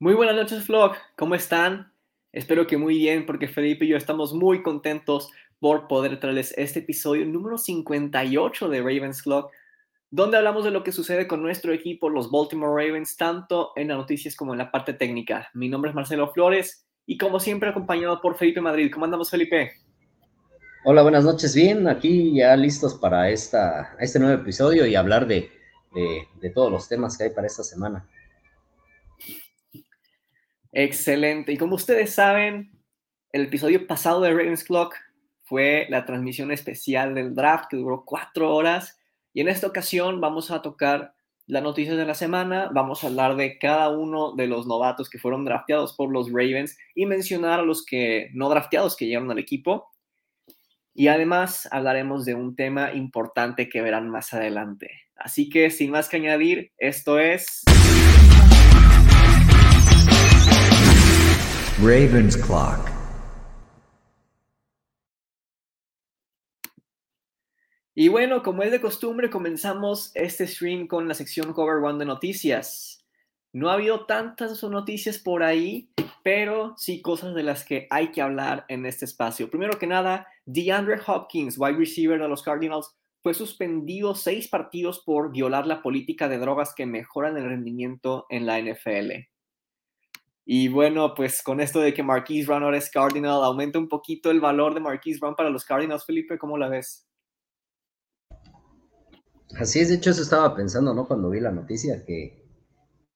Muy buenas noches, Vlog. ¿Cómo están? Espero que muy bien, porque Felipe y yo estamos muy contentos por poder traerles este episodio número 58 de Ravens Vlog, donde hablamos de lo que sucede con nuestro equipo, los Baltimore Ravens, tanto en las noticias como en la parte técnica. Mi nombre es Marcelo Flores y como siempre acompañado por Felipe Madrid. ¿Cómo andamos, Felipe? Hola, buenas noches. Bien, aquí ya listos para esta, este nuevo episodio y hablar de, de, de todos los temas que hay para esta semana. Excelente. Y como ustedes saben, el episodio pasado de Ravens Clock fue la transmisión especial del draft que duró cuatro horas. Y en esta ocasión vamos a tocar las noticias de la semana. Vamos a hablar de cada uno de los novatos que fueron drafteados por los Ravens y mencionar a los que no drafteados que llegaron al equipo. Y además hablaremos de un tema importante que verán más adelante. Así que sin más que añadir, esto es... Ravens Clock. Y bueno, como es de costumbre, comenzamos este stream con la sección Cover One de noticias. No ha habido tantas noticias por ahí, pero sí cosas de las que hay que hablar en este espacio. Primero que nada, DeAndre Hopkins, wide receiver de los Cardinals, fue suspendido seis partidos por violar la política de drogas que mejoran el rendimiento en la NFL. Y bueno, pues con esto de que Marquise Brown ahora es Cardinal, aumenta un poquito el valor de Marquise Brown para los Cardinals. Felipe, ¿cómo la ves? Así es, de hecho eso estaba pensando, ¿no? Cuando vi la noticia, que,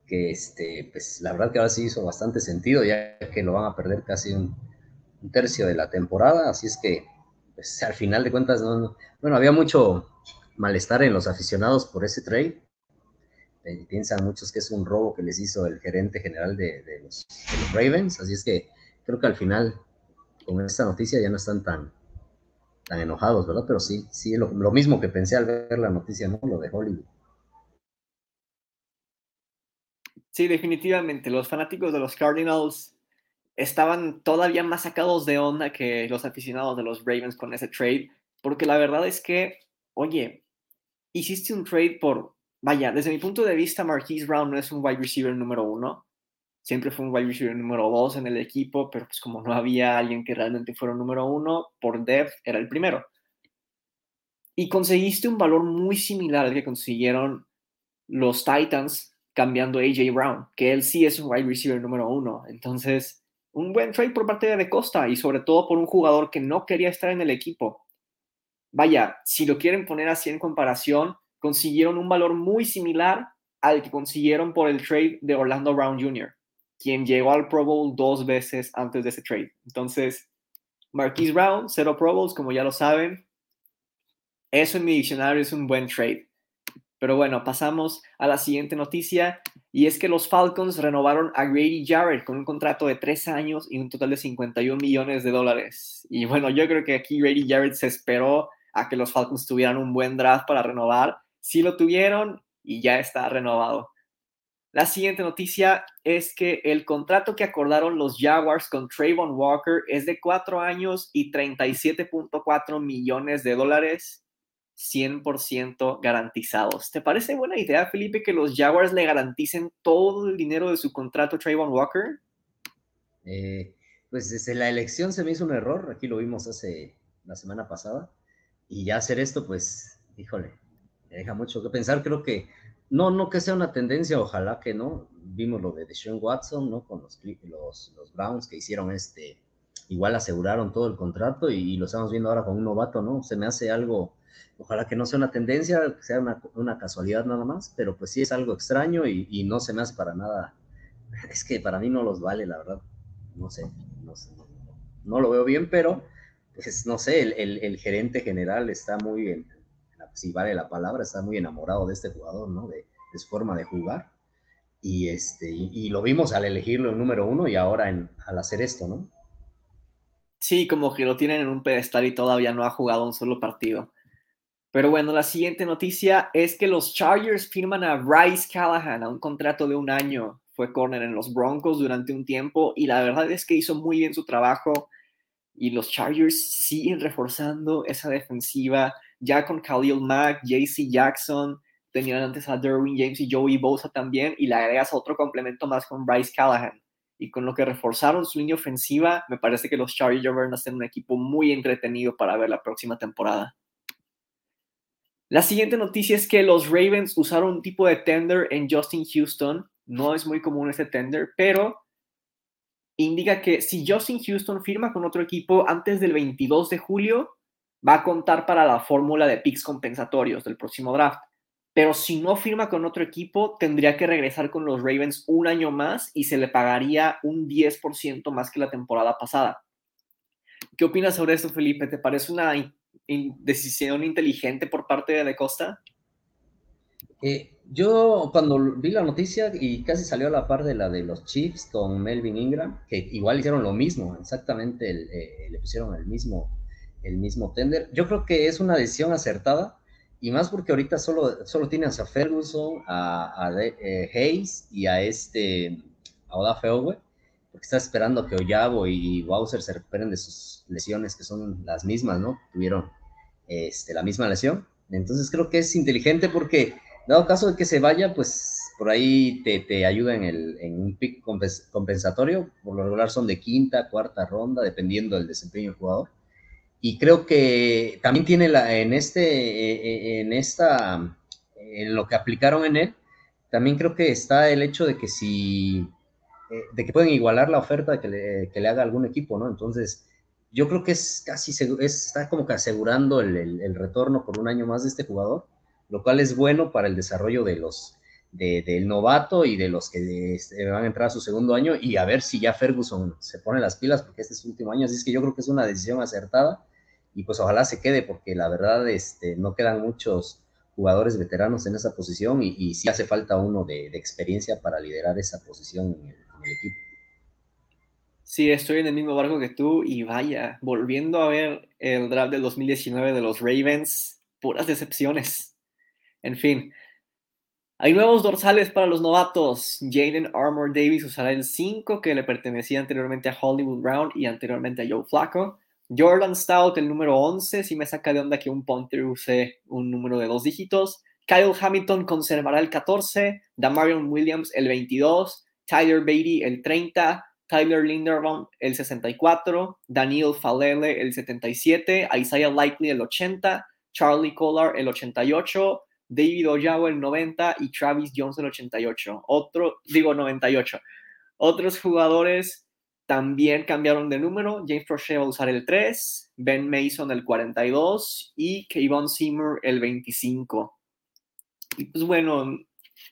que este, pues la verdad que ahora sí hizo bastante sentido, ya que lo van a perder casi un, tercio de la temporada, así es que, pues al final de cuentas, no, bueno, había mucho malestar en los aficionados por ese trade, eh, piensan muchos que es un robo que les hizo el gerente general de, los, de, los, Ravens, así es que creo que al final con esta noticia ya no están tan, tan enojados, ¿verdad? Pero sí, sí, lo, lo mismo que pensé al ver la noticia, ¿no? Lo de Hollywood. Sí, definitivamente, los fanáticos de los Cardinals estaban todavía más sacados de onda que los aficionados de los Ravens con ese trade, porque la verdad es que, oye, hiciste un trade por vaya, desde mi punto de vista, Marquise Brown no es un wide receiver número uno. Siempre fue un wide receiver número dos en el equipo, pero pues como no había alguien que realmente fuera un número uno, por depth era el primero. Y conseguiste un valor muy similar al que consiguieron los Titans cambiando a AJ Brown, que él sí es un wide receiver número uno. Entonces, un buen trade por parte de Costa y sobre todo por un jugador que no quería estar en el equipo. Vaya, si lo quieren poner así en comparación, consiguieron un valor muy similar al que consiguieron por el trade de Orlando Brown Jr., quien llegó al Pro Bowl dos veces antes de ese trade. Entonces, Marquise Brown, cero Pro Bowls, como ya lo saben. Eso en mi diccionario es un buen trade. Pero bueno, pasamos a la siguiente noticia y es que los Falcons renovaron a Grady Jarrett con un contrato de tres años y un total de 51 millones de dólares. Y bueno, yo creo que aquí Grady Jarrett se esperó a que los Falcons tuvieran un buen draft para renovar sí lo tuvieron y ya está renovado. La siguiente noticia es que el contrato que acordaron los Jaguars con Trayvon Walker es de cuatro años y 37.4 millones de dólares, 100% garantizados. ¿Te parece buena idea, Felipe, que los Jaguars le garanticen todo el dinero de su contrato a Trayvon Walker? Eh, pues desde la elección se me hizo un error, aquí lo vimos hace la semana pasada, y ya hacer esto, pues, híjole, me deja mucho que pensar. Creo que no, no que sea una tendencia, ojalá que no. Vimos lo de Deshaun Watson, ¿no? Con los, los, los Browns que hicieron este, igual aseguraron todo el contrato y, lo estamos viendo ahora con un novato, ¿no? Se me hace algo, ojalá que no sea una tendencia, que sea una, una casualidad nada más, pero pues sí es algo extraño y, no se me hace para nada. Es que para mí no los vale, la verdad. No sé, no sé. No, lo veo bien, pero pues no sé, el, el, el gerente general está muy bien si vale la palabra, está muy enamorado de este jugador, ¿no? De, de su forma de jugar. Y, este, y, y, lo vimos al elegirlo en número uno y ahora en, al hacer esto, ¿no? Sí, como que lo tienen en un pedestal y todavía no ha jugado un solo partido. Pero bueno, la siguiente noticia es que los Chargers firman a Bryce Callahan a un contrato de un año. Fue corner en los Broncos durante un tiempo y la verdad es que hizo muy bien su trabajo y los Chargers siguen reforzando esa defensiva ya con Khalil Mack, JC Jackson, tenían antes a Derwin James y Joey Bosa también, y le agregas otro complemento más con Bryce Callahan. Y con lo que reforzaron su línea ofensiva, me parece que los Chargers van a un equipo muy entretenido para ver la próxima temporada. La siguiente noticia es que los Ravens usaron un tipo de tender en Justin Houston. No es muy común ese tender, pero indica que si Justin Houston firma con otro equipo antes del 22 de julio, va a contar para la fórmula de picks compensatorios del próximo draft. Pero si no firma con otro equipo, tendría que regresar con los Ravens un año más y se le pagaría un 10% más que la temporada pasada. ¿Qué opinas sobre esto, Felipe? ¿Te parece una decisión inteligente por parte de Costa? Eh, yo cuando vi la noticia y casi salió a la par de la de los Chiefs con Melvin Ingram, que igual hicieron lo mismo, exactamente eh, le pusieron el mismo, el mismo tender. Yo creo que es una decisión acertada y más porque ahorita solo, solo tienes a Ferguson, a, eh, Hayes y a este, a Odafe Owe, porque está esperando que Oyabo y Bowser se recuperen de sus lesiones, que son las mismas, ¿no? Tuvieron este, la misma lesión. Entonces creo que es inteligente porque, dado caso de que se vaya, pues por ahí te, te ayuda en, el, en un pick compensatorio. Por lo regular son de quinta, cuarta ronda, dependiendo del desempeño del jugador y creo que también tiene la, en este, eh, en esta, en lo que aplicaron en él, también creo que está el hecho de que si, eh, de que pueden igualar la oferta que le, que le, haga algún equipo, ¿no? Entonces, yo creo que es casi, es, está como que asegurando el, el, retorno por un año más de este jugador, lo cual es bueno para el desarrollo de los, de, del novato y de los que este, van a entrar a su segundo año y a ver si ya Ferguson se pone las pilas porque este es su último año, así es que yo creo que es una decisión acertada y pues ojalá se quede porque la verdad este, no quedan muchos jugadores veteranos en esa posición y, y sí hace falta uno de, experiencia para liderar esa posición en el, equipo. Sí, estoy en el mismo barco que tú y vaya, volviendo a ver el draft del 2019 de los Ravens, puras decepciones. En fin, hay nuevos dorsales para los novatos. Jaden Armour Davis usará el 5 que le pertenecía anteriormente a Hollywood Brown y anteriormente a Joe Flacco. Jordan Stout, el número 11, si me saca de onda que un punter use un número de dos dígitos. Kyle Hamilton conservará el 14, Damarion Williams el 22, Tyler Beatty el 30, Tyler Linderbaum el 64, Daniel Falele el 77, Isaiah Likely el 80, Charlie Collar el 88, David Oyawa el 90 y Travis Jones el 88. Otro, digo 98. Otros jugadores también cambiaron de número. James Prochet va a usar el 3, Ben Mason el 42 y Kayvon Seymour el 25. Y pues bueno,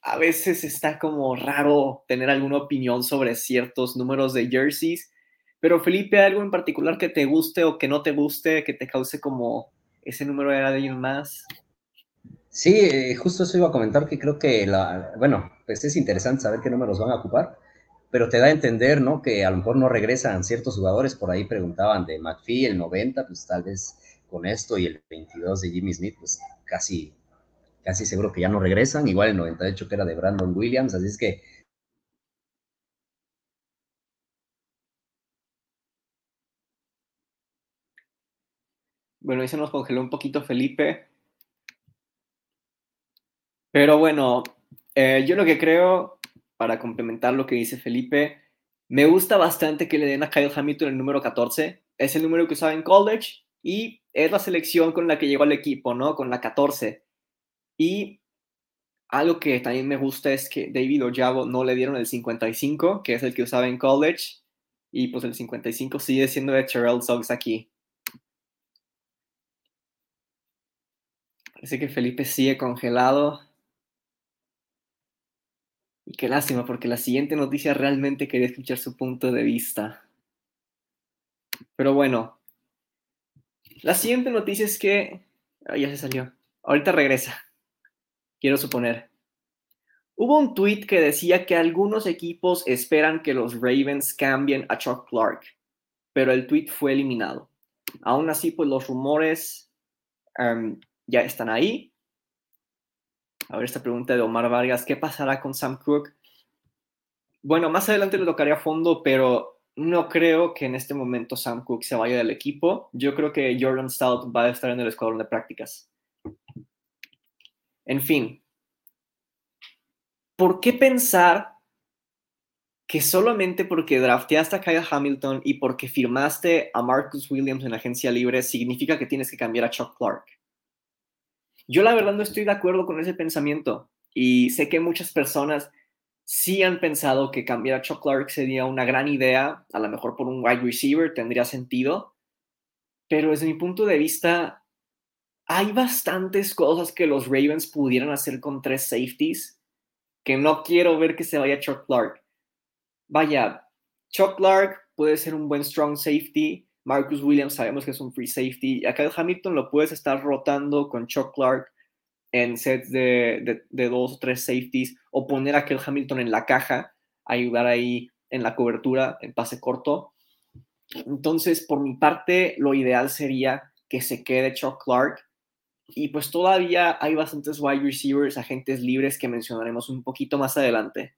a veces está como raro tener alguna opinión sobre ciertos números de jerseys. Pero Felipe, ¿algo en particular que te guste o que no te guste, que te cause como ese número era de alguien más? Sí, eh, justo eso iba a comentar que creo que la, bueno, pues es interesante saber qué números van a ocupar pero te da a entender, ¿no? Que a lo mejor no regresan ciertos jugadores, por ahí preguntaban de McPhee, el 90, pues tal vez con esto y el 22 de Jimmy Smith, pues casi, casi seguro que ya no regresan, igual el 98 que era de Brandon Williams, así es que... Bueno, ahí se nos congeló un poquito Felipe. Pero bueno, eh, yo lo que creo para complementar lo que dice Felipe, me gusta bastante que le den a Kyle Hamilton el número 14. Es el número que usaba en college y es la selección con la que llegó al equipo, ¿no? Con la 14. Y algo que también me gusta es que David Ojabo no le dieron el 55, que es el que usaba en college. Y pues el 55 sigue siendo de Terrell Suggs aquí. Parece que Felipe sigue congelado. Y qué lástima, porque la siguiente noticia realmente quería escuchar su punto de vista. Pero bueno, la siguiente noticia es que... ya se salió. Ahorita regresa. Quiero suponer. Hubo un tweet que decía que algunos equipos esperan que los Ravens cambien a Chuck Clark, pero el tweet fue eliminado. Aún así, pues los rumores ya están ahí a ver esta pregunta de Omar Vargas, ¿qué pasará con Sam Cook? Bueno, más adelante le tocaría a fondo, pero no creo que en este momento Sam Cook se vaya del equipo. Yo creo que Jordan Stout va a estar en el escuadrón de prácticas. En fin, ¿por qué pensar que solamente porque drafteaste a Kyle Hamilton y porque firmaste a Marcus Williams en agencia libre significa que tienes que cambiar a Chuck Clark? Yo la verdad no estoy de acuerdo con ese pensamiento y sé que muchas personas sí han pensado que cambiar a Chuck Clark sería una gran idea, a lo mejor por un wide receiver tendría sentido, pero desde mi punto de vista hay bastantes cosas que los Ravens pudieran hacer con tres safeties que no quiero ver que se vaya Chuck Clark. Vaya, Chuck Clark puede ser un buen strong safety, Marcus Williams sabemos que es un free safety. Acá el Hamilton lo puedes estar rotando con Chuck Clark en sets de, dos o tres safeties o poner a aquel Hamilton en la caja, ayudar ahí en la cobertura, en pase corto. Entonces, por mi parte, lo ideal sería que se quede Chuck Clark. Y pues todavía hay bastantes wide receivers, agentes libres que mencionaremos un poquito más adelante.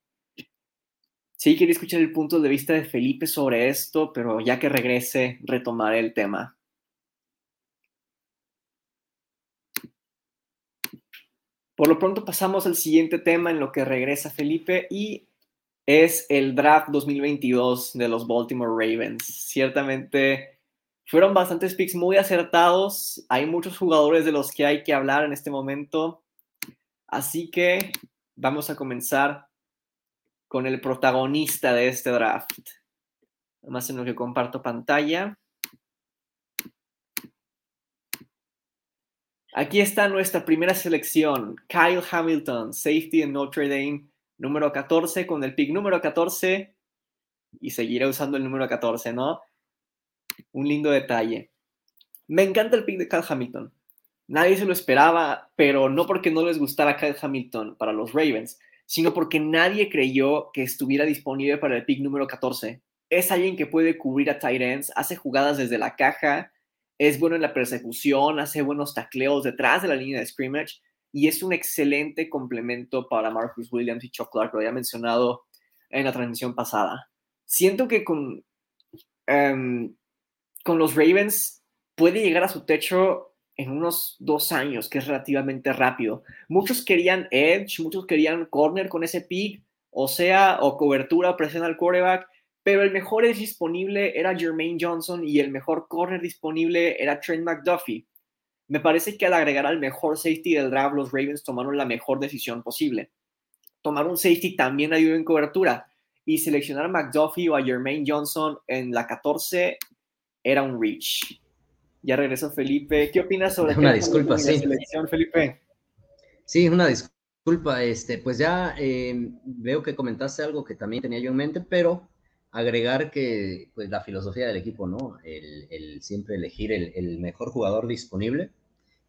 Sí, quería escuchar el punto de vista de Felipe sobre esto, pero ya que regrese, retomaré el tema. Por lo pronto pasamos al siguiente tema en lo que regresa Felipe y es el draft 2022 de los Baltimore Ravens. Ciertamente fueron bastantes picks muy acertados. Hay muchos jugadores de los que hay que hablar en este momento. Así que vamos a comenzar con el protagonista de este draft. Además en lo que comparto pantalla. Aquí está nuestra primera selección, Kyle Hamilton, safety en Notre Dame, número 14, con el pick número 14, y seguiré usando el número 14, ¿no? Un lindo detalle. Me encanta el pick de Kyle Hamilton. Nadie se lo esperaba, pero no porque no les gustara Kyle Hamilton para los Ravens, sino porque nadie creyó que estuviera disponible para el pick número 14. Es alguien que puede cubrir a tight ends, hace jugadas desde la caja, es bueno en la persecución, hace buenos tacleos detrás de la línea de scrimmage y es un excelente complemento para Marcus Williams y Chuck Clark, lo había mencionado en la transmisión pasada. Siento que con, em, con los Ravens puede llegar a su techo en unos dos años, que es relativamente rápido. Muchos querían edge, muchos querían corner con ese pick, o sea, o cobertura presión al quarterback, pero el mejor edge disponible era Jermaine Johnson y el mejor corner disponible era Trent McDuffie. Me parece que al agregar al mejor safety del draft, los Ravens tomaron la mejor decisión posible. Tomar un safety también ayuda en cobertura y seleccionar a McDuffie o a Jermaine Johnson en la 14 era un reach. Ya regresó Felipe. ¿Qué opinas sobre una disculpa, sí. selección, Felipe? Sí, una disculpa. Este, pues ya em, veo que comentaste algo que también tenía yo en mente, pero agregar que pues la filosofía del equipo, ¿no? El, siempre elegir el, mejor jugador disponible.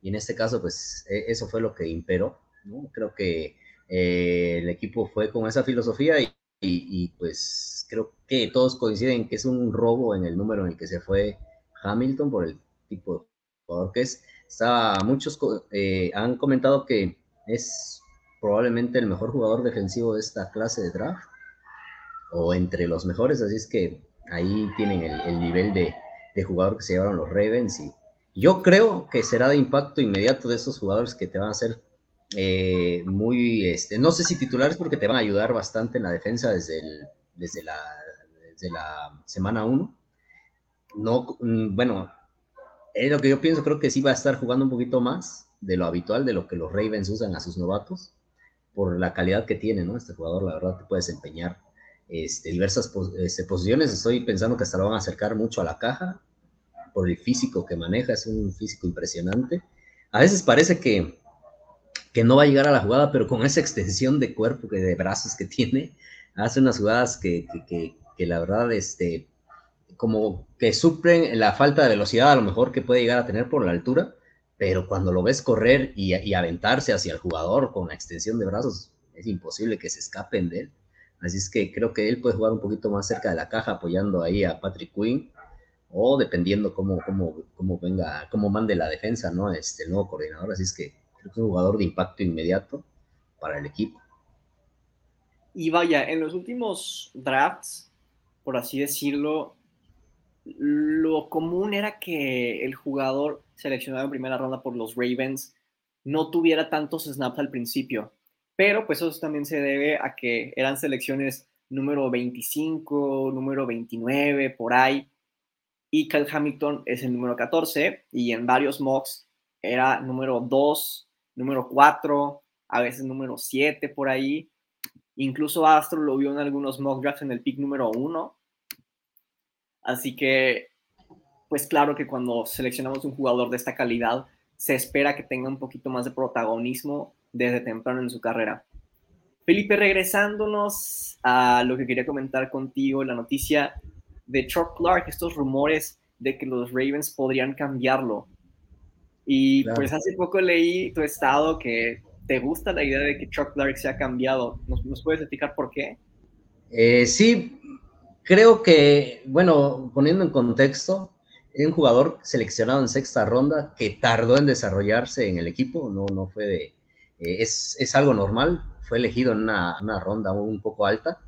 Y en este caso, pues e, eso fue lo que imperó, ¿no? Creo que eh, el equipo fue con esa filosofía y, y, pues creo que todos coinciden que es un robo en el número en el que se fue Hamilton por el tipo de jugador que es. Está, muchos eh, han comentado que es probablemente el mejor jugador defensivo de esta clase de draft o entre los mejores, así es que ahí tienen el, nivel de, jugador que se llevaron los Ravens y yo creo que será de impacto inmediato de esos jugadores que te van a hacer eh, muy, este, no sé si titulares porque te van a ayudar bastante en la defensa desde, desde, la, desde la semana 1. No, mm, bueno, es lo que yo pienso, creo que sí va a estar jugando un poquito más de lo habitual, de lo que los Ravens usan a sus novatos, por la calidad que tiene, ¿no? Este jugador, la verdad, que puede desempeñar este, diversas este, posiciones. Estoy pensando que hasta lo van a acercar mucho a la caja, por el físico que maneja, es un físico impresionante. A veces parece que, que no va a llegar a la jugada, pero con esa extensión de cuerpo, que de brazos que tiene, hace unas jugadas que, que, que la verdad, este, como que suplen la falta de velocidad a lo mejor que puede llegar a tener por la altura, pero cuando lo ves correr y, aventarse hacia el jugador con la extensión de brazos, es imposible que se escapen de él. Así es que creo que él puede jugar un poquito más cerca de la caja apoyando ahí a Patrick Quinn o dependiendo cómo, cómo, cómo venga, cómo mande la defensa, ¿no? Este nuevo coordinador. Así es que creo que es un jugador de impacto inmediato para el equipo. Y vaya, en los últimos drafts, por así decirlo, lo común era que el jugador seleccionado en primera ronda por los Ravens no tuviera tantos snaps al principio. pero pues eso también se debe a que eran selecciones número 25, número 29, por ahí, y Kyle Hamilton es el número 14, y en varios mocks era número 2, número 4, a veces número 7 por ahí. Incluso Astro lo vio en algunos mock drafts en el pick número 1. Así que, pues claro que cuando seleccionamos un jugador de esta calidad, se espera que tenga un poquito más de protagonismo desde temprano en su carrera. Felipe, regresándonos a lo que quería comentar contigo, la noticia de Chuck Clark, estos rumores de que los Ravens podrían cambiarlo. Y pues hace poco leí tu estado que te gusta la idea de que Chuck Clark se ha cambiado. ¿Nos, puedes explicar por qué? Eh, sí, creo que, bueno, poniendo en contexto, un jugador seleccionado en sexta ronda que tardó en desarrollarse en el equipo, no, no fue de, eh, es, es, algo normal, fue elegido en una, una ronda un poco alta,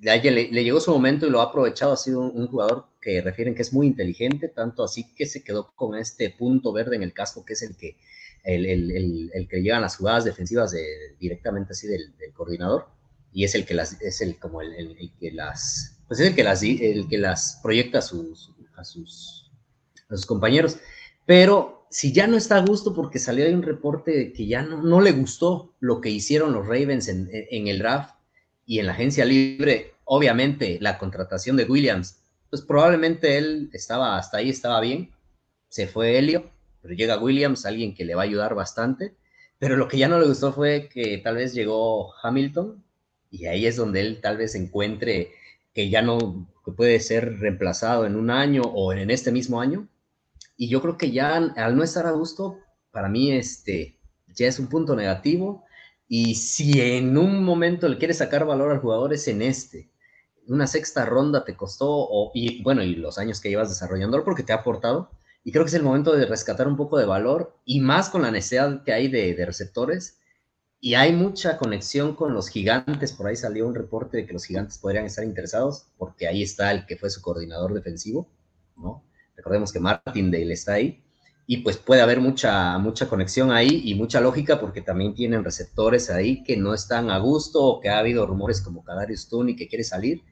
le, le, llegó su momento y lo ha aprovechado, ha sido un, jugador que refieren que es muy inteligente, tanto así que se quedó con este punto verde en el casco, que es el que, el, el, el que llegan las jugadas defensivas de, directamente así del, del, coordinador, y es el que las, es el como el, que las, pues es el que las, el que las proyecta a sus, a sus a sus compañeros. Pero si ya no está a gusto porque salió ahí un reporte que ya no, no le gustó lo que hicieron los Ravens en, en, el draft y en la agencia libre, obviamente la contratación de Williams, pues probablemente él estaba hasta ahí, estaba bien, se fue Helio, pero llega Williams, alguien que le va a ayudar bastante, pero lo que ya no le gustó fue que tal vez llegó Hamilton y ahí es donde él tal vez encuentre que ya no puede ser reemplazado en un año o en este mismo año y yo creo que ya al no estar a gusto, para mí este, ya es un punto negativo. Y si en un momento le quieres sacar valor al jugador es en este. Una sexta ronda te costó, o, y bueno, y los años que llevas desarrollando, porque te ha aportado. Y creo que es el momento de rescatar un poco de valor, y más con la necesidad que hay de, de receptores. Y hay mucha conexión con los gigantes. Por ahí salió un reporte de que los gigantes podrían estar interesados, porque ahí está el que fue su coordinador defensivo, ¿no? Recordemos que Martindale está ahí y pues puede haber mucha, mucha conexión ahí y mucha lógica porque también tienen receptores ahí que no están a gusto o que ha habido rumores como Kadarius Tooney que quiere salir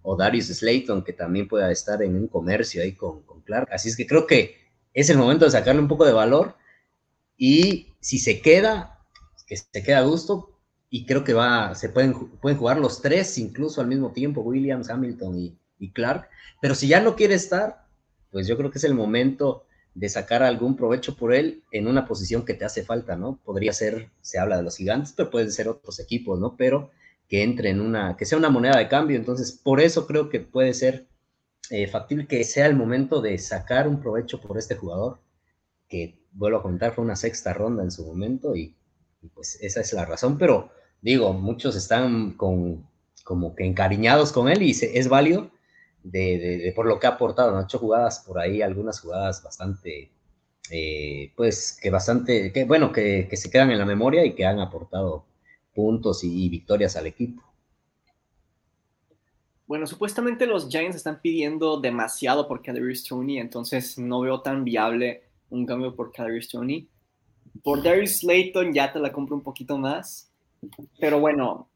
o Darius Slayton que también pueda estar en un comercio ahí con, con Clark. Así es que creo que es el momento de sacarle un poco de valor y si se queda, que se queda a gusto y creo que va, se pueden, pueden jugar los tres incluso al mismo tiempo, Williams, Hamilton y, Clark, pero si ya no quiere estar, pues yo creo que es el momento de sacar algún provecho por él en una posición que te hace falta, ¿no? Podría ser, se habla de los gigantes, pero pueden ser otros equipos, ¿no? Pero que entre en una, que sea una moneda de cambio, entonces por eso creo que puede ser eh, factible que sea el momento de sacar un provecho por este jugador, que vuelvo a contar, fue una sexta ronda en su momento y, pues esa es la razón, pero digo, muchos están con, como que encariñados con él y es válido, de, por lo que ha aportado. Han hecho jugadas por ahí, algunas jugadas bastante, eh, pues que bastante, que bueno, que, se quedan en la memoria y que han aportado puntos y, victorias al equipo. Bueno, supuestamente los Giants están pidiendo demasiado por Kadarius Tony, entonces no veo tan viable un cambio por Kadarius Tony. Por Darius Slayton ya te la compro un poquito más, pero bueno,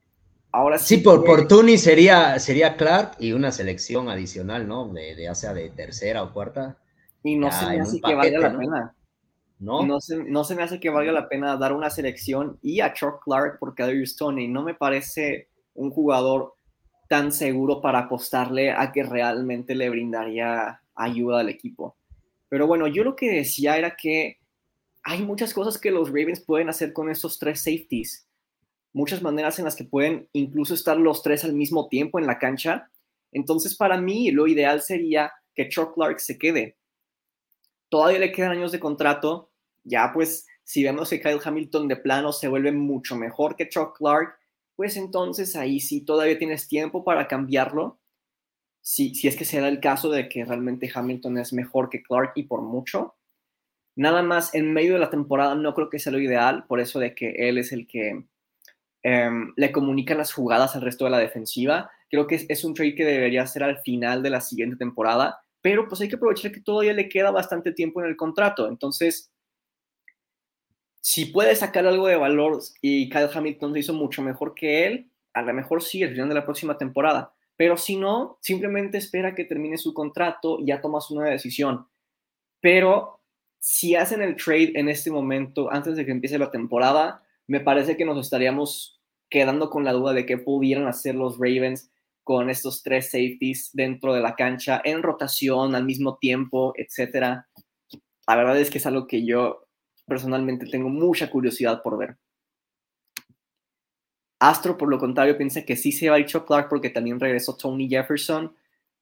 Ahora sí. por, por Tuni sería, sería Clark y una selección adicional, ¿no? De, de sea de tercera o cuarta. Y no se me hace que valga la pena. ¿No? No se, no se me hace que valga la pena dar una selección y a Chuck Clark por Kadarius Tony. No me parece un jugador tan seguro para apostarle a que realmente le brindaría ayuda al equipo. Pero bueno, yo lo que decía era que hay muchas cosas que los Ravens pueden hacer con estos tres safeties muchas maneras en las que pueden incluso estar los tres al mismo tiempo en la cancha. Entonces, para mí, lo ideal sería que Chuck Clark se quede. Todavía le quedan años de contrato. Ya, pues, si vemos que Kyle Hamilton de plano se vuelve mucho mejor que Chuck Clark, pues entonces ahí sí todavía tienes tiempo para cambiarlo. Si, si es que se da el caso de que realmente Hamilton es mejor que Clark y por mucho. Nada más en medio de la temporada no creo que sea lo ideal, por eso de que él es el que Em, le comunican las jugadas al resto de la defensiva. Creo que es, un trade que debería ser al final de la siguiente temporada, pero pues hay que aprovechar que todavía le queda bastante tiempo en el contrato. Entonces, si puede sacar algo de valor y Kyle Hamilton se hizo mucho mejor que él, a lo mejor sí, al final de la próxima temporada. Pero si no, simplemente espera que termine su contrato y ya tomas una decisión. Pero si hacen el trade en este momento, antes de que empiece la temporada, me parece que nos estaríamos quedando con la duda de qué pudieran hacer los Ravens con estos tres safeties dentro de la cancha, en rotación, al mismo tiempo, etcétera. La verdad es que es algo que yo personalmente tengo mucha curiosidad por ver. Astro, por lo contrario, piensa que sí se va a ir Clark porque también regresó Tony Jefferson.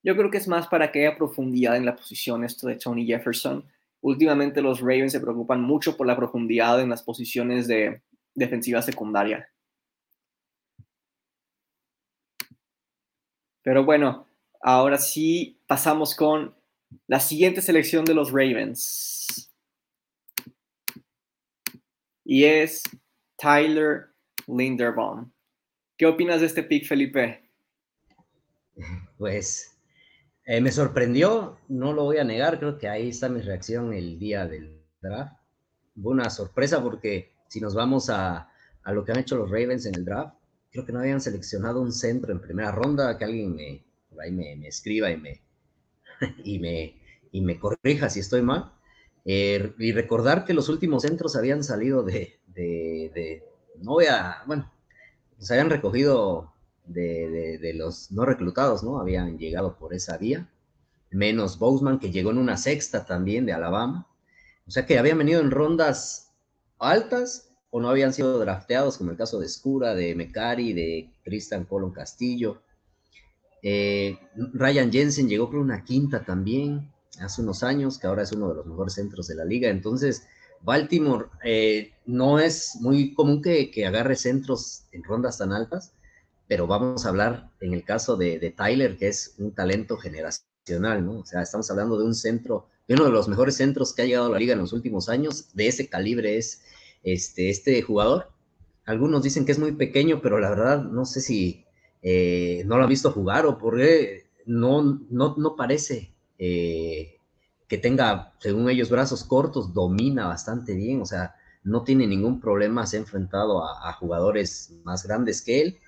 Yo creo que es más para que haya profundidad en la posición esto de Tony Jefferson. Últimamente los Ravens se preocupan mucho por la profundidad en las posiciones de defensiva secundaria. Pero bueno, ahora sí pasamos con la siguiente selección de los Ravens. Y es Tyler Linderbaum. ¿Qué opinas de este pick, Felipe? Pues eh, me sorprendió, no lo voy a negar, creo que ahí está mi reacción el día del draft. Fue una sorpresa porque si nos vamos a, lo que han hecho los Ravens en el draft, creo que no habían seleccionado un centro en primera ronda, que alguien me, ahí me, escriba y me, y, me, y me corrija si estoy mal. Eh, y recordar que los últimos centros habían salido de, de no voy a, bueno, se habían recogido de, los no reclutados, ¿no? Habían llegado por esa vía, menos Boseman, que llegó en una sexta también de Alabama. O sea que habían venido en rondas altas o no habían sido drafteados, como el caso de Escura, de Mecari, de Tristan Colon Castillo. Eh, Ryan Jensen llegó con una quinta también hace unos años, que ahora es uno de los mejores centros de la liga. Entonces, Baltimore eh, no es muy común que, agarre centros en rondas tan altas, pero vamos a hablar en el caso de, Tyler, que es un talento generacional, ¿no? O sea, estamos hablando de un centro, de uno de los mejores centros que ha llegado a la liga en los últimos años, de ese calibre es este, este jugador. Algunos dicen que es muy pequeño, pero la verdad no sé si eh, no lo han visto jugar o porque no, no, no parece eh, que tenga, según ellos, brazos cortos, domina bastante bien, o sea, no tiene ningún problema, se ha enfrentado a, jugadores más grandes que él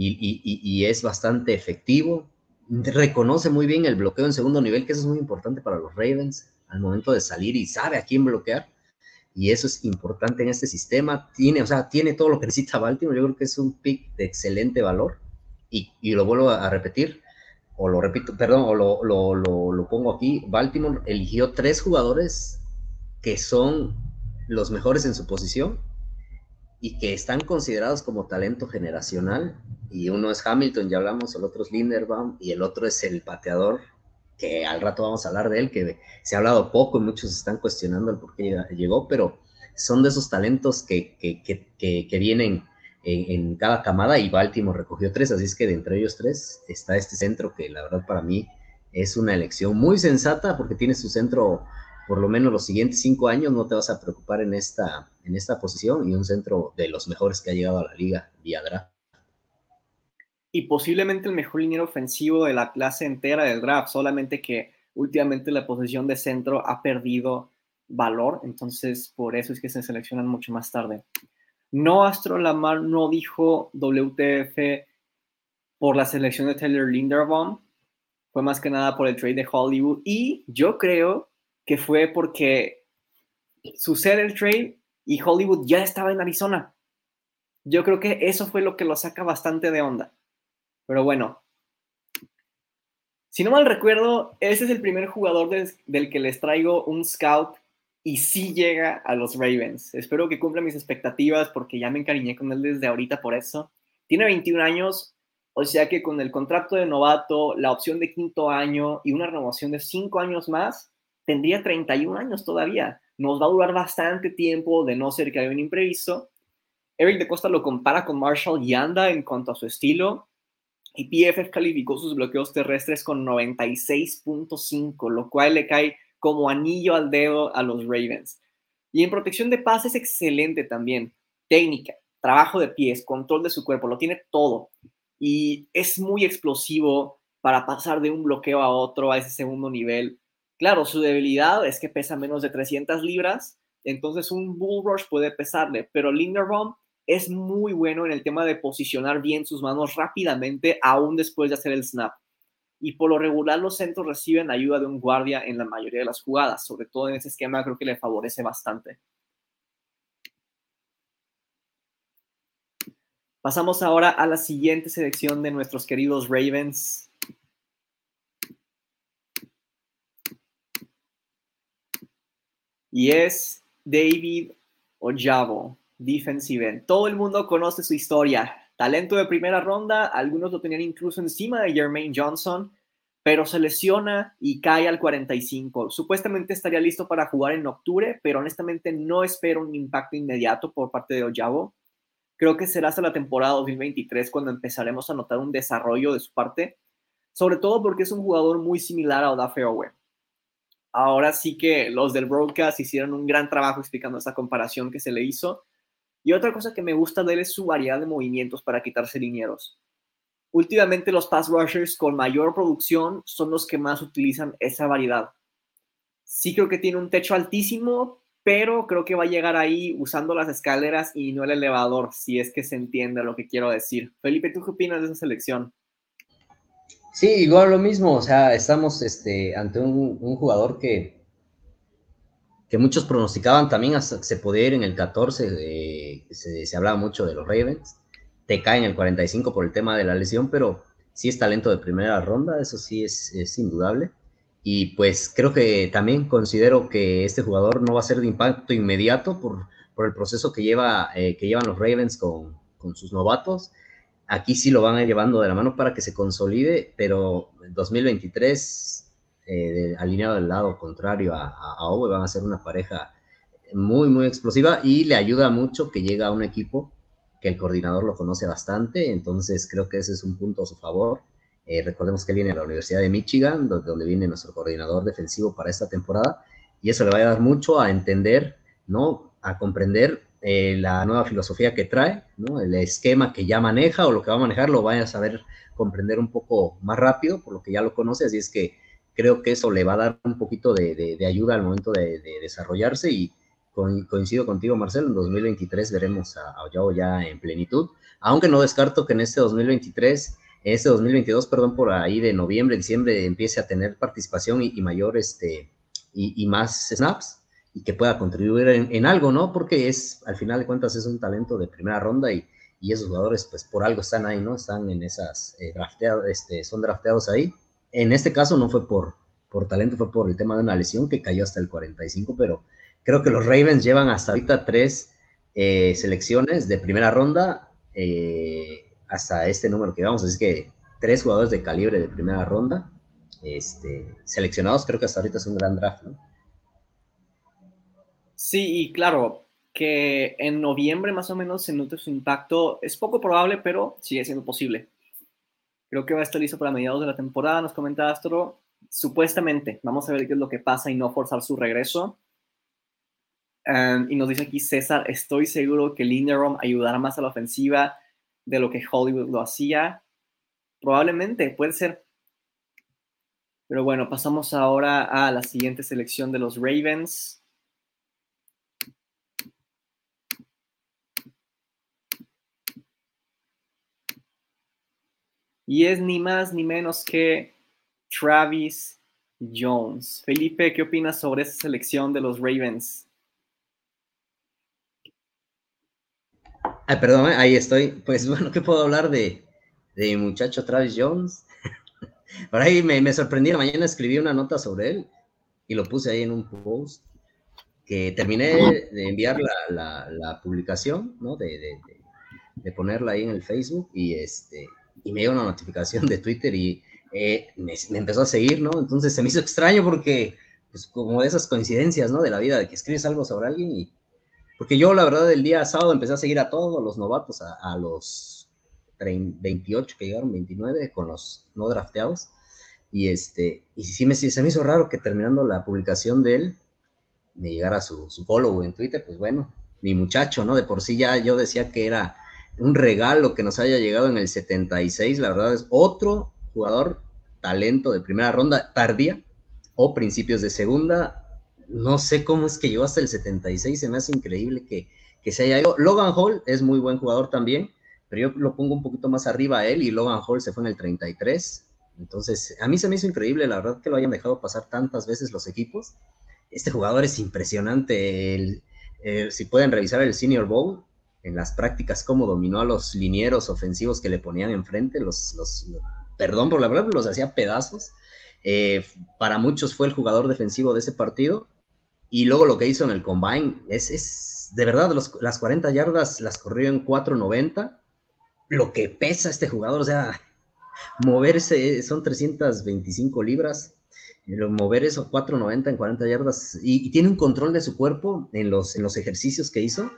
y, es bastante efectivo. Reconoce muy bien el bloqueo en segundo nivel, que eso es muy importante para los Ravens al momento de salir y sabe a quién bloquear. Y eso es importante en este sistema. Tiene, o sea, tiene todo lo que necesita Baltimore. Yo creo que es un pick de excelente valor. Y, lo vuelvo a repetir, o lo repito, perdón, o lo, pongo aquí, Baltimore eligió tres jugadores que son los mejores en su posición y que están considerados como talento generacional. Y uno es Hamilton, ya hablamos, el otro es Linderbaum y el otro es el pateador, que al rato vamos a hablar de él, que se ha hablado poco y muchos están cuestionando el por qué llegó, pero son de esos talentos que, que, que, que vienen en, cada camada y Baltimore recogió tres, así es que de entre ellos tres está este centro que la verdad para mí es una elección muy sensata porque tiene su centro por lo menos los siguientes cinco años, no te vas a preocupar en esta, en esta posición y un centro de los mejores que ha llegado a la liga vía draft. Y posiblemente el mejor liniero ofensivo de la clase entera del draft, solamente que últimamente la posición de centro ha perdido valor, entonces por eso es que se seleccionan mucho más tarde. No Astro Lamar no dijo WTF por la selección de Taylor Linderbaum, fue más que nada por el trade de Hollywood y yo creo que fue porque sucede el trade y Hollywood ya estaba en Arizona. Yo creo que eso fue lo que lo saca bastante de onda. Pero bueno, si no mal recuerdo, ese es el primer jugador del que les traigo un scout y sí llega a los Ravens. Espero que cumpla mis expectativas porque ya me encariñé con él desde ahorita por eso. Tiene 21 años, o sea que con el contrato de novato, la opción de quinto año y una renovación de 5 años más, tendría 31 años todavía. Nos va a durar bastante tiempo de no ser que haya un imprevisto. Eric de Costa lo compara con Marshall Yanda en cuanto a su estilo. Y PFF calificó sus bloqueos terrestres con 96.5, lo cual le cae como anillo al dedo a los Ravens. Y en protección de paz es excelente también. Técnica, trabajo de pies, control de su cuerpo, lo tiene todo. Y es muy explosivo para pasar de un bloqueo a otro a ese segundo nivel. Claro, su debilidad es que pesa menos de 300 libras, Entonces un bull rush puede pesarle, pero Linderbaum es muy bueno en el tema de posicionar bien sus manos rápidamente, aún después de hacer el snap. Y por lo regular los centros reciben ayuda de un guardia en la mayoría de las jugadas, sobre todo en ese esquema creo que le favorece bastante. Pasamos ahora a la siguiente selección de nuestros queridos Ravens. Y es David Ojabo, defensive end. Todo el mundo conoce su historia. Talento de primera ronda, algunos lo tenían incluso encima de Jermaine Johnson, pero se lesiona y cae al 45. Supuestamente estaría listo para jugar en octubre, pero honestamente no espero un impacto inmediato por parte de Ojabo. Creo que será hasta la temporada 2023 cuando empezaremos a notar un desarrollo de su parte, sobre todo porque es un jugador muy similar a Oda Fairway. Ahora sí que los del broadcast hicieron un gran trabajo explicando esa comparación que se le hizo. Y otra cosa que me gusta de él es su variedad de movimientos para quitarse linieros. Últimamente los pass rushers con mayor producción son los que más utilizan esa variedad. Sí creo que tiene un techo altísimo, pero creo que va a llegar ahí usando las escaleras y no el elevador, si es que se entiende lo que quiero decir. Felipe, ¿tú qué opinas de esa selección? Sí, igual lo mismo, o sea, estamos este, ante un, jugador que, que muchos pronosticaban también hasta se podía ir en el 14, se, hablaba mucho de los Ravens, te cae en el 45 por el tema de la lesión, pero sí es talento de primera ronda, eso sí es, es indudable. Y pues creo que también considero que este jugador no va a ser de impacto inmediato por, por el proceso que, lleva, eh, que llevan los Ravens con, con, sus novatos. Aquí sí lo van a ir llevando de la mano para que se consolide, pero en 2023, eh, alineado del lado contrario a, a, Owe, van a ser una pareja muy, muy explosiva y le ayuda mucho que llega a un equipo que el coordinador lo conoce bastante, entonces creo que ese es un punto a su favor. Eh, recordemos que viene de la Universidad de Michigan, donde, donde, viene nuestro coordinador defensivo para esta temporada, y eso le va a dar mucho a entender, ¿no? A comprender eh, la nueva filosofía que trae, ¿no? El esquema que ya maneja o lo que va a manejar, lo vaya a saber comprender un poco más rápido, por lo que ya lo conoce, así es que creo que eso le va a dar un poquito de, de, ayuda al momento de, de desarrollarse y coincido contigo, Marcelo, en 2023 veremos a, a ya en plenitud, aunque no descarto que en este 2023 este 2022, perdón, por ahí de noviembre, diciembre, empiece a tener participación y, mayor, este, y, más snaps y que pueda contribuir en, algo, ¿no? Porque es, al final de cuentas, es un talento de primera ronda y, y esos jugadores, pues por algo están ahí, ¿no? Están en esas, eh, drafteados, este, son drafteados ahí. En este caso no fue por, por talento, fue por el tema de una lesión que cayó hasta el 45, pero creo que los Ravens llevan hasta ahorita tres eh, selecciones de primera ronda. Eh, hasta este número que vamos, así que tres jugadores de calibre de primera ronda, este, seleccionados, creo que hasta ahorita es un gran draft, ¿no? Sí, y claro, que en noviembre más o menos se note su impacto es poco probable, pero sigue siendo posible. Creo que va a estar listo para mediados de la temporada, nos comenta Astro. Supuestamente, vamos a ver qué es lo que pasa y no forzar su regreso. y nos dice aquí César, estoy seguro que Linderom ayudará más a la ofensiva de lo que Hollywood lo hacía. Probablemente, puede ser. Pero bueno, pasamos ahora a la siguiente selección de los Ravens. Y es ni más ni menos que Travis Jones. Felipe, ¿qué opinas sobre esa selección de los Ravens? Ay, perdón, ahí estoy. Pues bueno, ¿qué puedo hablar de, de muchacho Travis Jones? Por ahí me, sorprendí, mañana escribí una nota sobre él y lo puse ahí en un post que terminé de enviar la, la, publicación, ¿no? De, de, de, ponerla ahí en el Facebook y, este, y me dio una notificación de Twitter y eh, me, empezó a seguir, ¿no? Entonces se me hizo extraño porque, pues como de esas coincidencias, ¿no? De la vida, de que escribes algo sobre alguien y, porque yo, la verdad, el día sábado empecé a seguir a todos los novatos, a, los 28 que llegaron, 29, con los no drafteados. Y, este, y sí me, se me hizo raro que terminando la publicación de él, me llegara su, su follow en Twitter, pues bueno, mi muchacho, ¿no? De por sí ya yo decía que era un regalo que nos haya llegado en el 76, la verdad es otro jugador talento de primera ronda tardía o principios de segunda, no sé cómo es que llegó hasta el 76, se me hace increíble que, que se haya ido. Logan Hall es muy buen jugador también, pero yo lo pongo un poquito más arriba a él y Logan Hall se fue en el 33. Entonces, a mí se me hizo increíble, la verdad, que lo hayan dejado pasar tantas veces los equipos. Este jugador es impresionante. si pueden revisar el Senior Bowl, en las prácticas, cómo dominó a los linieros ofensivos que le ponían enfrente, los, los perdón por la verdad, los hacía pedazos. Eh, para muchos fue el jugador defensivo de ese partido. Y luego lo que hizo en el combine es, es de verdad, las 40 yardas las corrió en 4.90 lo que pesa este jugador, o sea, moverse son 325 libras, mover eso 490 en 40 yardas y, tiene un control de su cuerpo en los, en los ejercicios que hizo.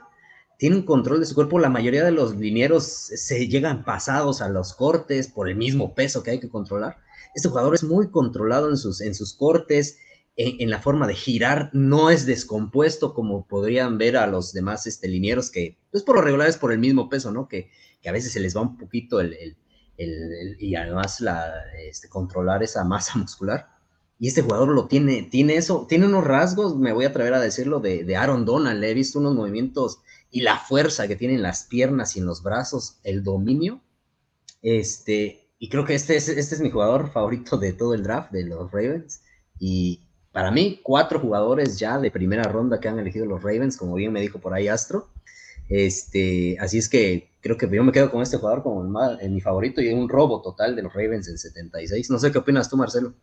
Tiene un control de su cuerpo. La mayoría de los linieros se llegan pasados a los cortes por el mismo peso que hay que controlar. Este jugador es muy controlado en sus, en sus cortes, en, la forma de girar. No es descompuesto como podrían ver a los demás este, linieros que, pues por lo regular es por el mismo peso, ¿no? Que, que a veces se les va un poquito el, y además la, este, controlar esa masa muscular. Y este jugador lo tiene, tiene eso, tiene unos rasgos, me voy a atrever a decirlo, de, de Aaron Donald. Le he visto unos movimientos y la fuerza que tiene en las piernas y en los brazos, el dominio. Este, y creo que este es, este es mi jugador favorito de todo el draft de los Ravens. Y para mí, cuatro jugadores ya de primera ronda que han elegido los Ravens, como bien me dijo por ahí Astro. Este, así es que creo que yo me quedo con este jugador como mi favorito y un robo total de los Ravens en 76. No sé qué opinas tú, Marcelo.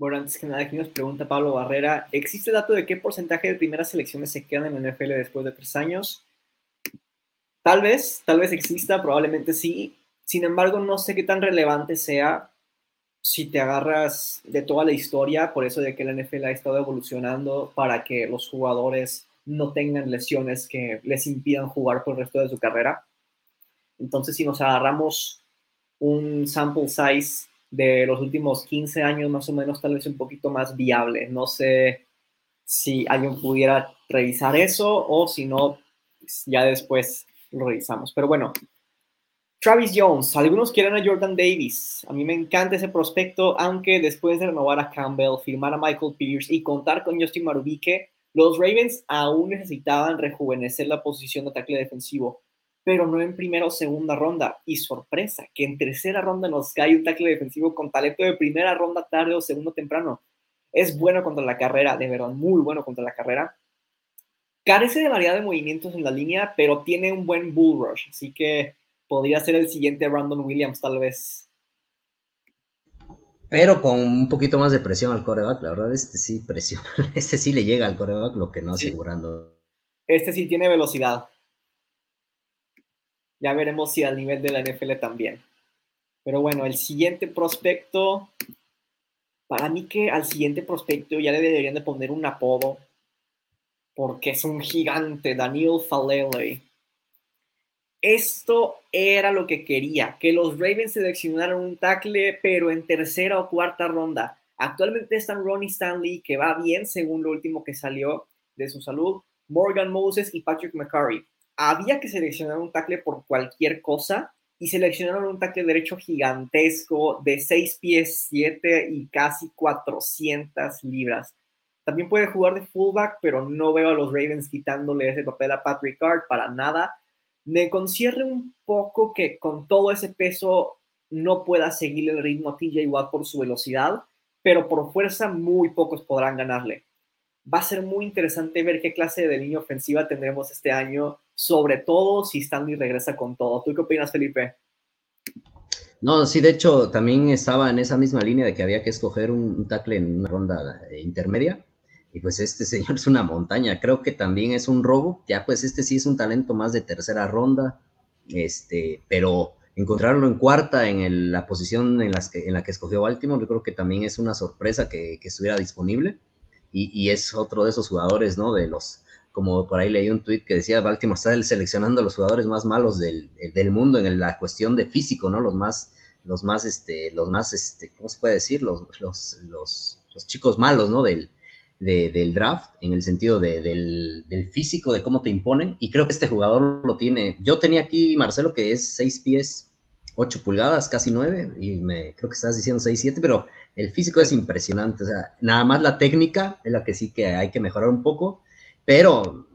Bueno, antes que nada, aquí nos pregunta Pablo Barrera, ¿existe dato de qué porcentaje de primeras selecciones se quedan en la NFL después de tres años? Tal vez, tal vez exista, probablemente sí. Sin embargo, no sé qué tan relevante sea si te agarras de toda la historia, por eso de que la NFL ha estado evolucionando para que los jugadores no tengan lesiones que les impidan jugar por el resto de su carrera. Entonces, si nos agarramos un sample size de los últimos 15 años, más o menos, tal vez un poquito más viable. No sé si alguien pudiera revisar eso o si no, pues, ya después lo revisamos. Pero bueno, Travis Jones, algunos quieren a Jordan Davis. A mí me encanta ese prospecto, aunque después de renovar a Campbell, firmar a Michael Pierce y contar con Justin Marubique, los Ravens aún necesitaban rejuvenecer la posición de ataque defensivo, pero no en primera o segunda ronda. Y sorpresa, que en tercera ronda nos cae un tackle defensivo con talento de primera ronda tarde o segundo temprano. Es bueno contra la carrera, de verdad, muy bueno contra la carrera. Carece de variedad de movimientos en la línea, pero tiene un buen bull rush, así que podría ser el siguiente Brandon Williams, tal vez pero con un poquito más de presión al coreback, la verdad, este sí presiona, este sí le llega al coreback, lo que no asegurando. Este sí tiene velocidad. Ya veremos si al nivel de la NFL también. Pero bueno, el siguiente prospecto, para mí que al siguiente prospecto ya le deberían de poner un apodo, porque es un gigante, Daniel Falele. Esto era lo que quería, que los Ravens seleccionaran un tackle, pero en tercera o cuarta ronda. Actualmente están Ronnie Stanley, que va bien según lo último que salió de su salud, Morgan Moses y Patrick McCurry. Había que seleccionar un tackle por cualquier cosa y seleccionaron un tackle derecho gigantesco de 6 pies 7 y casi 400 libras. También puede jugar de fullback, pero no veo a los Ravens quitándole ese papel a Patrick Card para nada me concierre un poco que con todo ese peso no pueda seguir el ritmo a TJ Watt por su velocidad, pero por fuerza muy pocos podrán ganarle. Va a ser muy interesante ver qué clase de línea ofensiva tendremos este año, sobre todo si Stanley regresa con todo. ¿Tú qué opinas, Felipe? No, sí, de hecho, también estaba en esa misma línea de que había que escoger un, tackle en una ronda eh, intermedia. Y pues este señor es una montaña, creo que también es un robo, ya pues este sí es un talento más de tercera ronda, este, pero encontrarlo en cuarta en la posición en, las que, en la que escogió Baltimore, yo creo que también es una sorpresa que, estuviera disponible y, es otro de esos jugadores, ¿no? De los, como por ahí leí un tweet que decía, Baltimore está seleccionando a los jugadores más malos del, mundo en la cuestión de físico, ¿no? Los más, los más, este, los más, este, ¿cómo se puede decir? Los, los, los, chicos malos, ¿no? Del, del draft, en el sentido del, físico, de cómo te imponen, y creo que este jugador lo tiene. Yo tenía aquí, Marcelo, que es 6 pies 8 pulgadas, casi 9, y me creo que estás diciendo 6, 7, pero el físico es impresionante, o sea, nada más la técnica es la que sí que hay que mejorar un poco, pero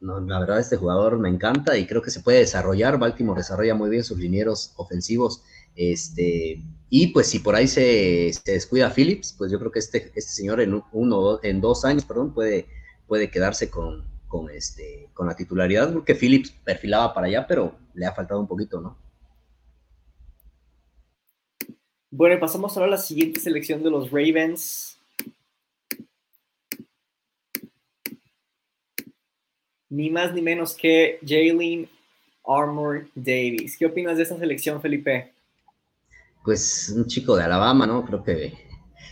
la verdad este jugador me encanta y creo que se puede desarrollar, Baltimore desarrolla muy bien sus linieros ofensivos, este, y pues si por ahí se, se descuida Phillips, pues yo creo que este, este señor en uno, en dos años, perdón, puede, puede quedarse con, con, este, con la titularidad, porque Phillips perfilaba para allá, pero le ha faltado un poquito, ¿no? Bueno, pasamos ahora a la siguiente selección de los Ravens. Ni más ni menos que Jalen Armour Davis. ¿Qué opinas de esta selección, Felipe? Pues un chico de Alabama, ¿no? Creo que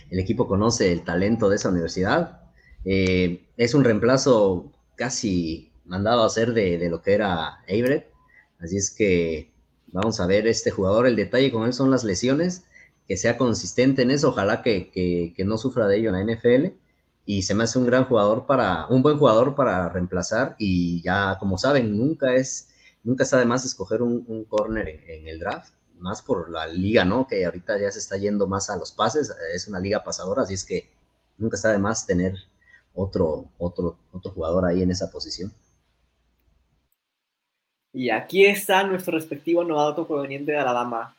el equipo conoce el talento de esa universidad. Eh, es un reemplazo casi mandado a hacer de, de lo que era Everett. Así es que vamos a ver este jugador. El detalle con él son las lesiones que sea consistente en eso, ojalá que, no sufra de ello en la NFL y se me hace un gran jugador para, un buen jugador para reemplazar y ya como saben, nunca es, nunca está de más escoger un, corner en, el draft, más por la liga, ¿no? Que ahorita ya se está yendo más a los pases, es una liga pasadora, así es que nunca está de más tener otro, otro, otro jugador ahí en esa posición. Y aquí está nuestro respectivo novato proveniente de Alabama,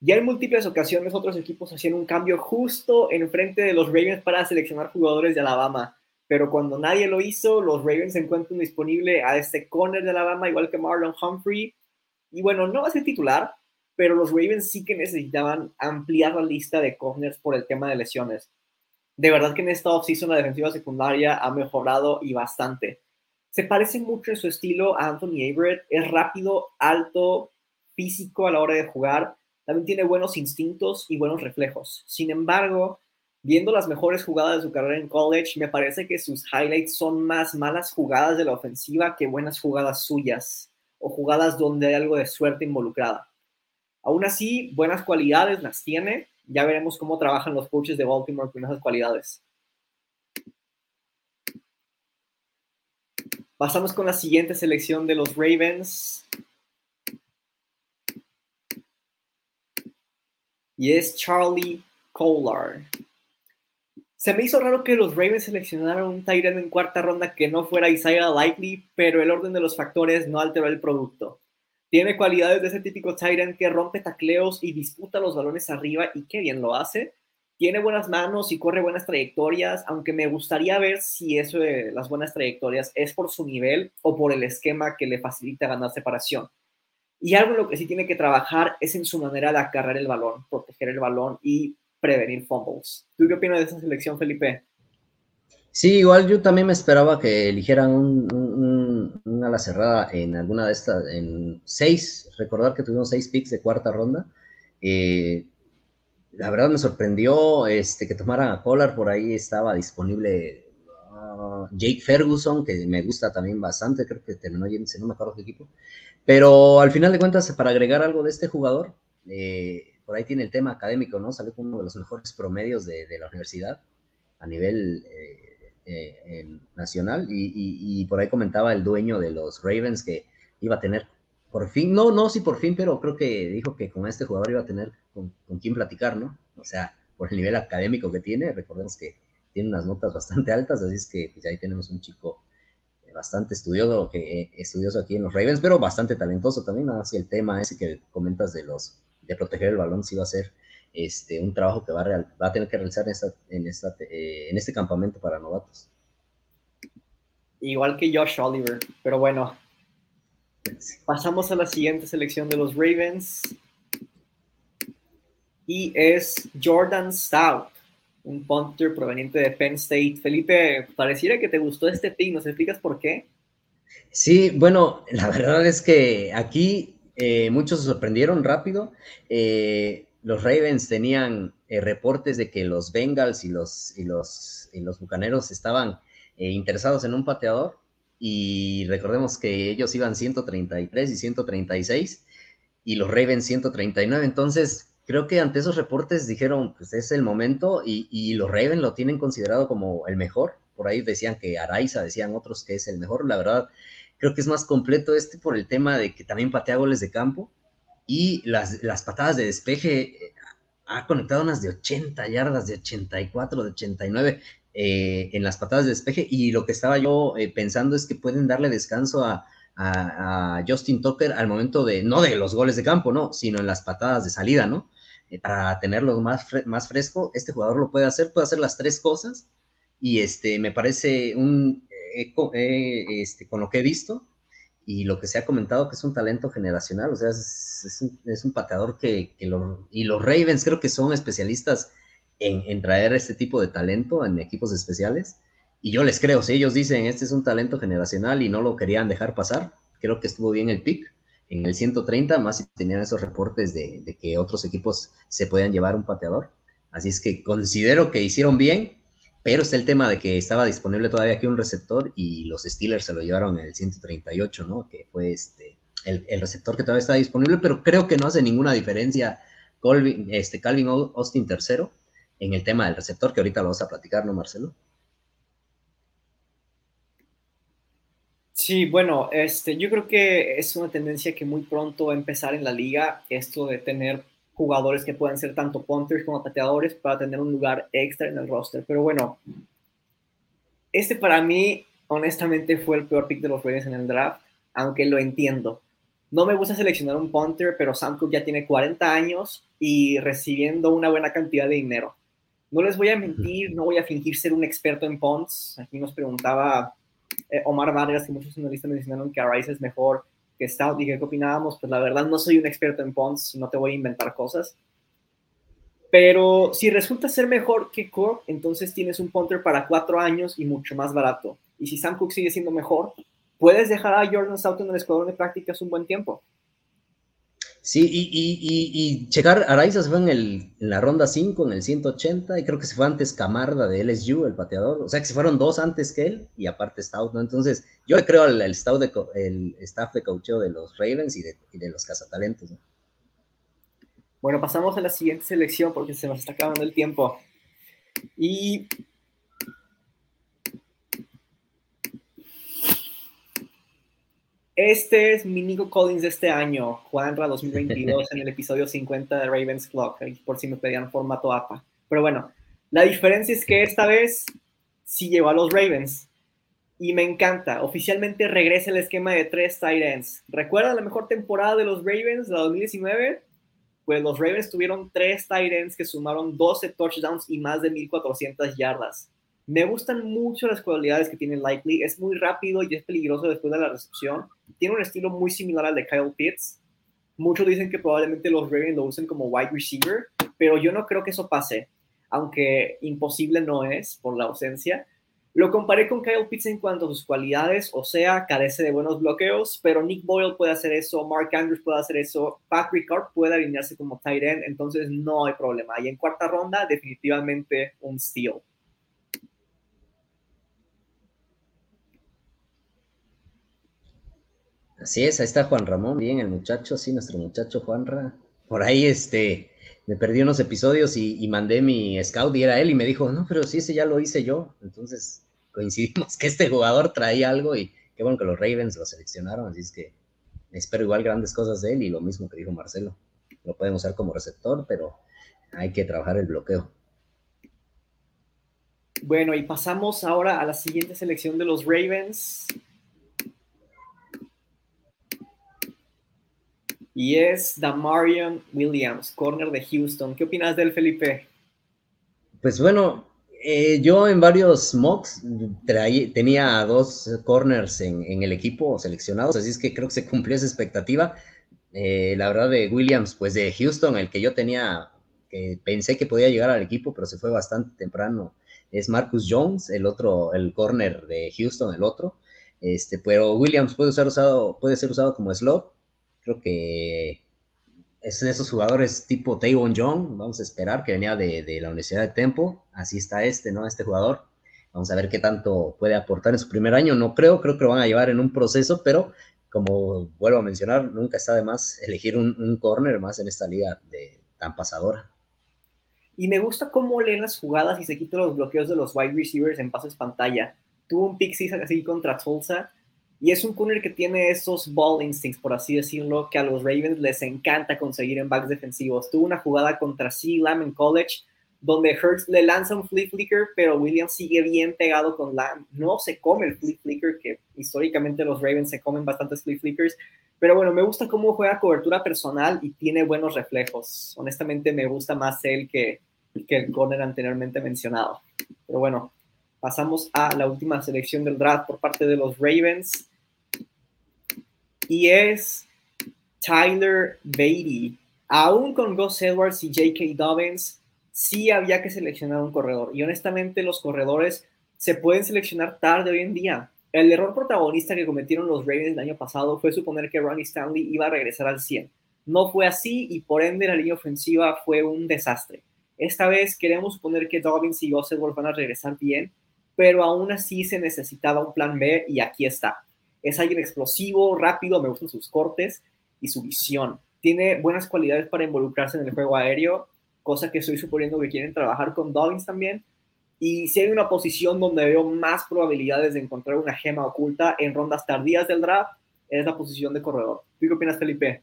ya en múltiples ocasiones otros equipos hacían un cambio justo en frente de los Ravens para seleccionar jugadores de Alabama, pero cuando nadie lo hizo, los Ravens encuentran disponible a este corner de Alabama, igual que Marlon Humphrey. Y bueno, no va a ser titular, pero los Ravens sí que necesitaban ampliar la lista de corners por el tema de lesiones. De verdad que en esta offseason la defensiva secundaria ha mejorado y bastante. Se parece mucho en su estilo a Anthony Everett, es rápido, alto, físico a la hora de jugar también tiene buenos instintos y buenos reflejos. Sin embargo, viendo las mejores jugadas de su carrera en college, me parece que sus highlights son más malas jugadas de la ofensiva que buenas jugadas suyas o jugadas donde hay algo de suerte involucrada. Aún así, buenas cualidades las tiene. Ya veremos cómo trabajan los coaches de Baltimore con esas cualidades. Pasamos con la siguiente selección de los Ravens. Y es Charlie Kohler. Se me hizo raro que los Ravens seleccionaran un Tyrant en cuarta ronda que no fuera Isaiah Likely, pero el orden de los factores no alteró el producto. Tiene cualidades de ese típico Tyrant que rompe tacleos y disputa los balones arriba y qué bien lo hace. Tiene buenas manos y corre buenas trayectorias, aunque me gustaría ver si eso de las buenas trayectorias es por su nivel o por el esquema que le facilita ganar separación. Y algo en lo que sí tiene que trabajar es en su manera de acarrear el balón, proteger el balón y prevenir fumbles. ¿Tú qué opinas de esa selección, Felipe? Sí, igual yo también me esperaba que eligieran un, una ala cerrada en alguna de estas, en seis, recordar que tuvimos seis picks de cuarta ronda. Eh, la verdad me sorprendió este, que tomaran a Pollard, por ahí estaba disponible Jake Ferguson, que me gusta también bastante, creo que terminó yéndose, no me acuerdo qué equipo. Pero al final de cuentas, para agregar algo de este jugador, eh, por ahí tiene el tema académico, ¿no? Sale como uno de los mejores promedios de, la universidad a nivel eh, eh, nacional. Y, por ahí comentaba el dueño de los Ravens que iba a tener por fin, no, no, sí por fin, pero creo que dijo que con este jugador iba a tener con, con quién platicar, ¿no? O sea, por el nivel académico que tiene, recordemos que tiene unas notas bastante altas, así es que pues, ahí tenemos un chico bastante estudioso, que, eh, estudioso aquí en los Ravens, pero bastante talentoso también, así el tema ese que comentas de los de proteger el balón sí va a ser este, un trabajo que va a, va a tener que realizar en, esta, en, esta, eh, en este campamento para novatos. Igual que Josh Oliver, pero bueno. Pasamos a la siguiente selección de los Ravens. Y es Jordan Stout un punter proveniente de Penn State. Felipe, pareciera que te gustó este pick, ¿nos explicas por qué? Sí, bueno, la verdad es que aquí eh, muchos se sorprendieron rápido. Eh, los Ravens tenían eh, reportes de que los Bengals y los, y los, y los Bucaneros estaban interesados en un pateador y recordemos que ellos iban 133 y 136 y los Ravens 139, entonces creo que ante esos reportes dijeron, pues es el momento y, los Ravens lo tienen considerado como el mejor. Por ahí decían que Araiza, decían otros que es el mejor. La verdad, creo que es más completo este por el tema de que también patea goles de campo. y las, las patadas de despeje eh, ha conectado unas de 80 yardas, de 84, de 89 eh, en las patadas de despeje. Y lo que estaba yo eh, pensando es que pueden darle descanso a, Justin Tucker al momento de, no de los goles de campo, no, sino en las patadas de salida, ¿no? Para tenerlo más, más fresco, este jugador lo puede hacer, puede hacer las tres cosas. Y este, me parece un, este, con lo que he visto, y lo que se ha comentado que es un talento generacional, o sea, es, un, pateador que, y los Ravens creo que son especialistas en, traer este tipo de talento en equipos especiales, y yo les creo, si ellos dicen, este es un talento generacional y no lo querían dejar pasar, creo que estuvo bien el pick en el 130, más si tenían esos reportes de, que otros equipos se podían llevar un pateador, así es que considero que hicieron bien, pero está el tema de que estaba disponible todavía aquí un receptor y los Steelers se lo llevaron en el 138, ¿no? Que fue este, el, receptor que todavía está disponible, pero creo que no hace ninguna diferencia Colvin, este, Calvin Austin tercero en el tema del receptor, que ahorita lo vas a platicar, ¿no, Marcelo? Sí, bueno, este, yo creo que es una tendencia que muy pronto va a empezar en la liga esto de tener jugadores que puedan ser tanto punters como pateadores para tener un lugar extra en el roster. Pero bueno, este para mí, honestamente, fue el peor pick de los Raiders en el draft, aunque lo entiendo. No me gusta seleccionar un punter, pero Sam Cook ya tiene 40 años y recibiendo una buena cantidad de dinero. No les voy a mentir, no voy a fingir ser un experto en punts. Aquí nos preguntaba eh, Omar Vargas, que muchos analistas mencionaron que Rice es mejor que Stout y qué opinábamos, pues la verdad no soy un experto en punts, no te voy a inventar cosas. Pero si resulta ser mejor que Cook, entonces tienes un punter para cuatro años y mucho más barato. Y si Sam Cook sigue siendo mejor, puedes dejar a Jordan Stout en el escuadrón de prácticas un buen tiempo. Sí, y, y, y, checar, Araiza se fue en, el, en la ronda 5, en el 180, y creo que se fue antes Camarda de LSU, el pateador. O sea que se fueron dos antes que él, y aparte Stout, ¿no? Entonces, yo creo al el, el staff de coacheo de los Ravens y de, y de los cazatalentos, ¿no? Bueno, pasamos a la siguiente selección porque se nos está acabando el tiempo. Y Este es mi Nico Collins de este año, Juanra 2022, en el episodio 50 de Ravens Clock, por si me pedían formato APA. Pero bueno, la diferencia es que esta vez sí llevó a los Ravens. Y me encanta, oficialmente regresa el esquema de tres tight ends. ¿Recuerda la mejor temporada de los Ravens, la 2019? Pues los Ravens tuvieron tres tight ends que sumaron 12 touchdowns y más de 1400 yardas. Me gustan mucho las cualidades que tiene Likely. Es muy rápido y es peligroso después de la recepción. Tiene un estilo muy similar al de Kyle Pitts. Muchos dicen que probablemente los Ravens lo usen como wide receiver, pero yo no creo que eso pase, aunque imposible no es por la ausencia. Lo comparé con Kyle Pitts en cuanto a sus cualidades, o sea, carece de buenos bloqueos, pero Nick Boyle puede hacer eso, Mark Andrews puede hacer eso, Patrick Ricard puede alinearse como tight end, entonces no hay problema. Y en cuarta ronda, definitivamente un steal. Así es, ahí está Juan Ramón, bien, el muchacho, sí, nuestro muchacho Juanra. Por ahí, este, me perdí unos episodios y, mandé mi scout y era él y me dijo, no, pero sí, ese ya lo hice yo. Entonces coincidimos que este jugador traía algo y qué bueno que los Ravens lo seleccionaron, así es que espero igual grandes cosas de él y lo mismo que dijo Marcelo. Lo podemos usar como receptor, pero hay que trabajar el bloqueo. Bueno, y pasamos ahora a la siguiente selección de los Ravens. Y es Damarion Williams, corner de Houston. ¿Qué opinas del Felipe? Pues bueno, eh, yo en varios mocks tenía dos corners en, el equipo seleccionados, así es que creo que se cumplió esa expectativa. Eh, la verdad de Williams, pues de Houston, el que yo tenía, que pensé que podía llegar al equipo, pero se fue bastante temprano, es Marcus Jones, el otro, el corner de Houston, el otro. Este, pero Williams puede ser usado, puede ser usado como slot Creo que es de esos jugadores tipo Tavon Young, vamos a esperar, que venía de, la Universidad de Tempo. Así está este, ¿no? Este jugador. Vamos a ver qué tanto puede aportar en su primer año. No creo, creo que lo van a llevar en un proceso, pero como vuelvo a mencionar, nunca está de más elegir un, corner más en esta liga de, tan pasadora. Y me gusta cómo leen las jugadas y se quitan los bloqueos de los wide receivers en pases pantalla. Tuvo un pick así contra Tulsa Y es un corner que tiene esos ball instincts, por así decirlo, que a los Ravens les encanta conseguir en backs defensivos. Tuvo una jugada contra C. Lamb en college, donde Hurts le lanza un flip flicker, pero Williams sigue bien pegado con Lamb. No se come el flip flicker, que históricamente los Ravens se comen bastantes flip flickers. Pero bueno, me gusta cómo juega cobertura personal y tiene buenos reflejos. Honestamente, me gusta más él que, que el corner anteriormente mencionado. Pero bueno, pasamos a la última selección del draft por parte de los Ravens. Y es Tyler Beatty. Aún con Gus Edwards y J.K. Dobbins, sí había que seleccionar un corredor. Y honestamente, los corredores se pueden seleccionar tarde hoy en día. El error protagonista que cometieron los Ravens el año pasado fue suponer que Ronnie Stanley iba a regresar al 100. No fue así y por ende la línea ofensiva fue un desastre. Esta vez queremos suponer que Dobbins y Gus Edwards van a regresar bien, pero aún así se necesitaba un plan B y aquí está. Es alguien explosivo, rápido, me gustan sus cortes y su visión. Tiene buenas cualidades para involucrarse en el juego aéreo, cosa que estoy suponiendo que quieren trabajar con Dobbins también. Y si hay una posición donde veo más probabilidades de encontrar una gema oculta en rondas tardías del draft, es la posición de corredor. ¿Tú qué opinas, Felipe?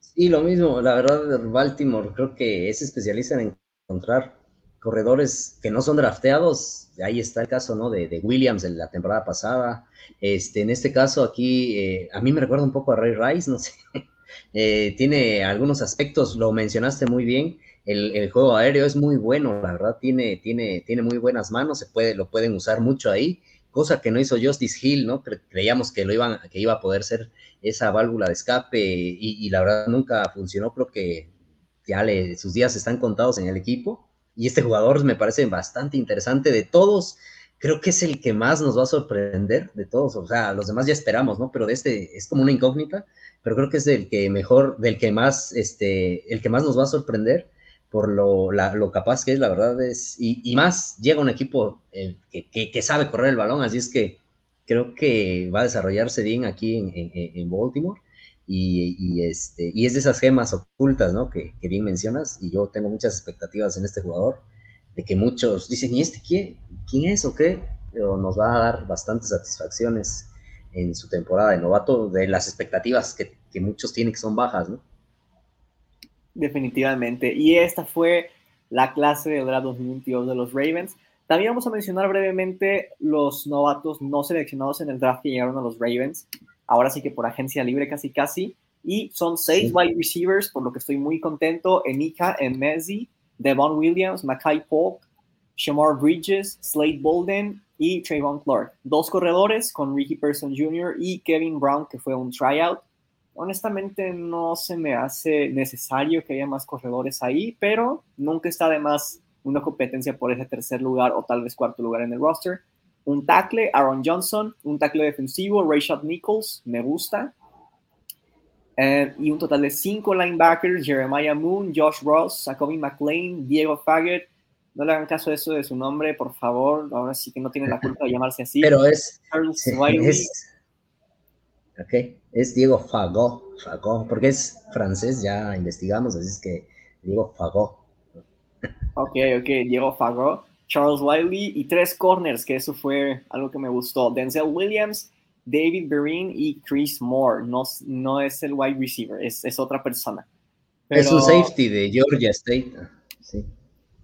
Sí, lo mismo. La verdad, Baltimore creo que es especialista en encontrar corredores que no son drafteados. Ahí está el caso, ¿no? De, Williams en la temporada pasada. Este, en este caso aquí, eh, a mí me recuerda un poco a Ray Rice, no sé. Eh, tiene algunos aspectos, lo mencionaste muy bien. El, juego aéreo es muy bueno, la verdad, tiene, tiene, tiene muy buenas manos, se puede, lo pueden usar mucho ahí, cosa que no hizo Justice Hill, ¿no? creíamos que, lo iban, que iba a poder ser esa válvula de escape y, la verdad nunca funcionó, creo que ya le, sus días están contados en el equipo y este jugador me parece bastante interesante de todos. Creo que es el que más nos va a sorprender de todos. O sea, los demás ya esperamos, ¿no? Pero de este es como una incógnita, pero creo que es el que mejor, del que más, este, el que más nos va a sorprender por lo, lo capaz que es, la verdad es, y, más llega un equipo eh, que, que, sabe correr el balón, así es que creo que va a desarrollarse bien aquí en, en Baltimore y, este, y es de esas gemas ocultas, ¿no? Que, bien mencionas, y yo tengo muchas expectativas en este jugador, de que muchos dicen, ¿y este quién, quién es o qué? Pero nos va a dar bastantes satisfacciones en su temporada de novato, de las expectativas que, que muchos tienen que son bajas, ¿no? Definitivamente, y esta fue la clase del draft 2022 de los Ravens. También vamos a mencionar brevemente los novatos no seleccionados en el draft que llegaron a los Ravens ahora sí que por agencia libre casi casi. Y son seis wide receivers, por lo que estoy muy contento. Emika Messi, Devon Williams, Mackay Polk, Shamar Bridges, Slade Bolden y Trayvon Clark. Dos corredores con Ricky Person Jr. y Kevin Brown, que fue un tryout. Honestamente no se me hace necesario que haya más corredores ahí, pero nunca está de más una competencia por ese tercer lugar o tal vez cuarto lugar en el roster un tackle, Aaron Johnson, un tackle defensivo, Rayshad Nichols, me gusta. Eh, y un total de cinco linebackers, Jeremiah Moon, Josh Ross, Jacoby McLean, Diego Faggett. No le hagan caso a eso de su nombre, por favor. Ahora sí que no tiene la culpa de llamarse así. Pero es... es ok, es Diego Fagot, Fagot, porque es francés, ya investigamos, así es que Diego Fagot. Ok, ok, Diego Fagot. Charles Wiley y tres corners, que eso fue algo que me gustó. Denzel Williams, David Berin y Chris Moore. No, no es el wide receiver, es, es otra persona. es un safety de Georgia State. Sí.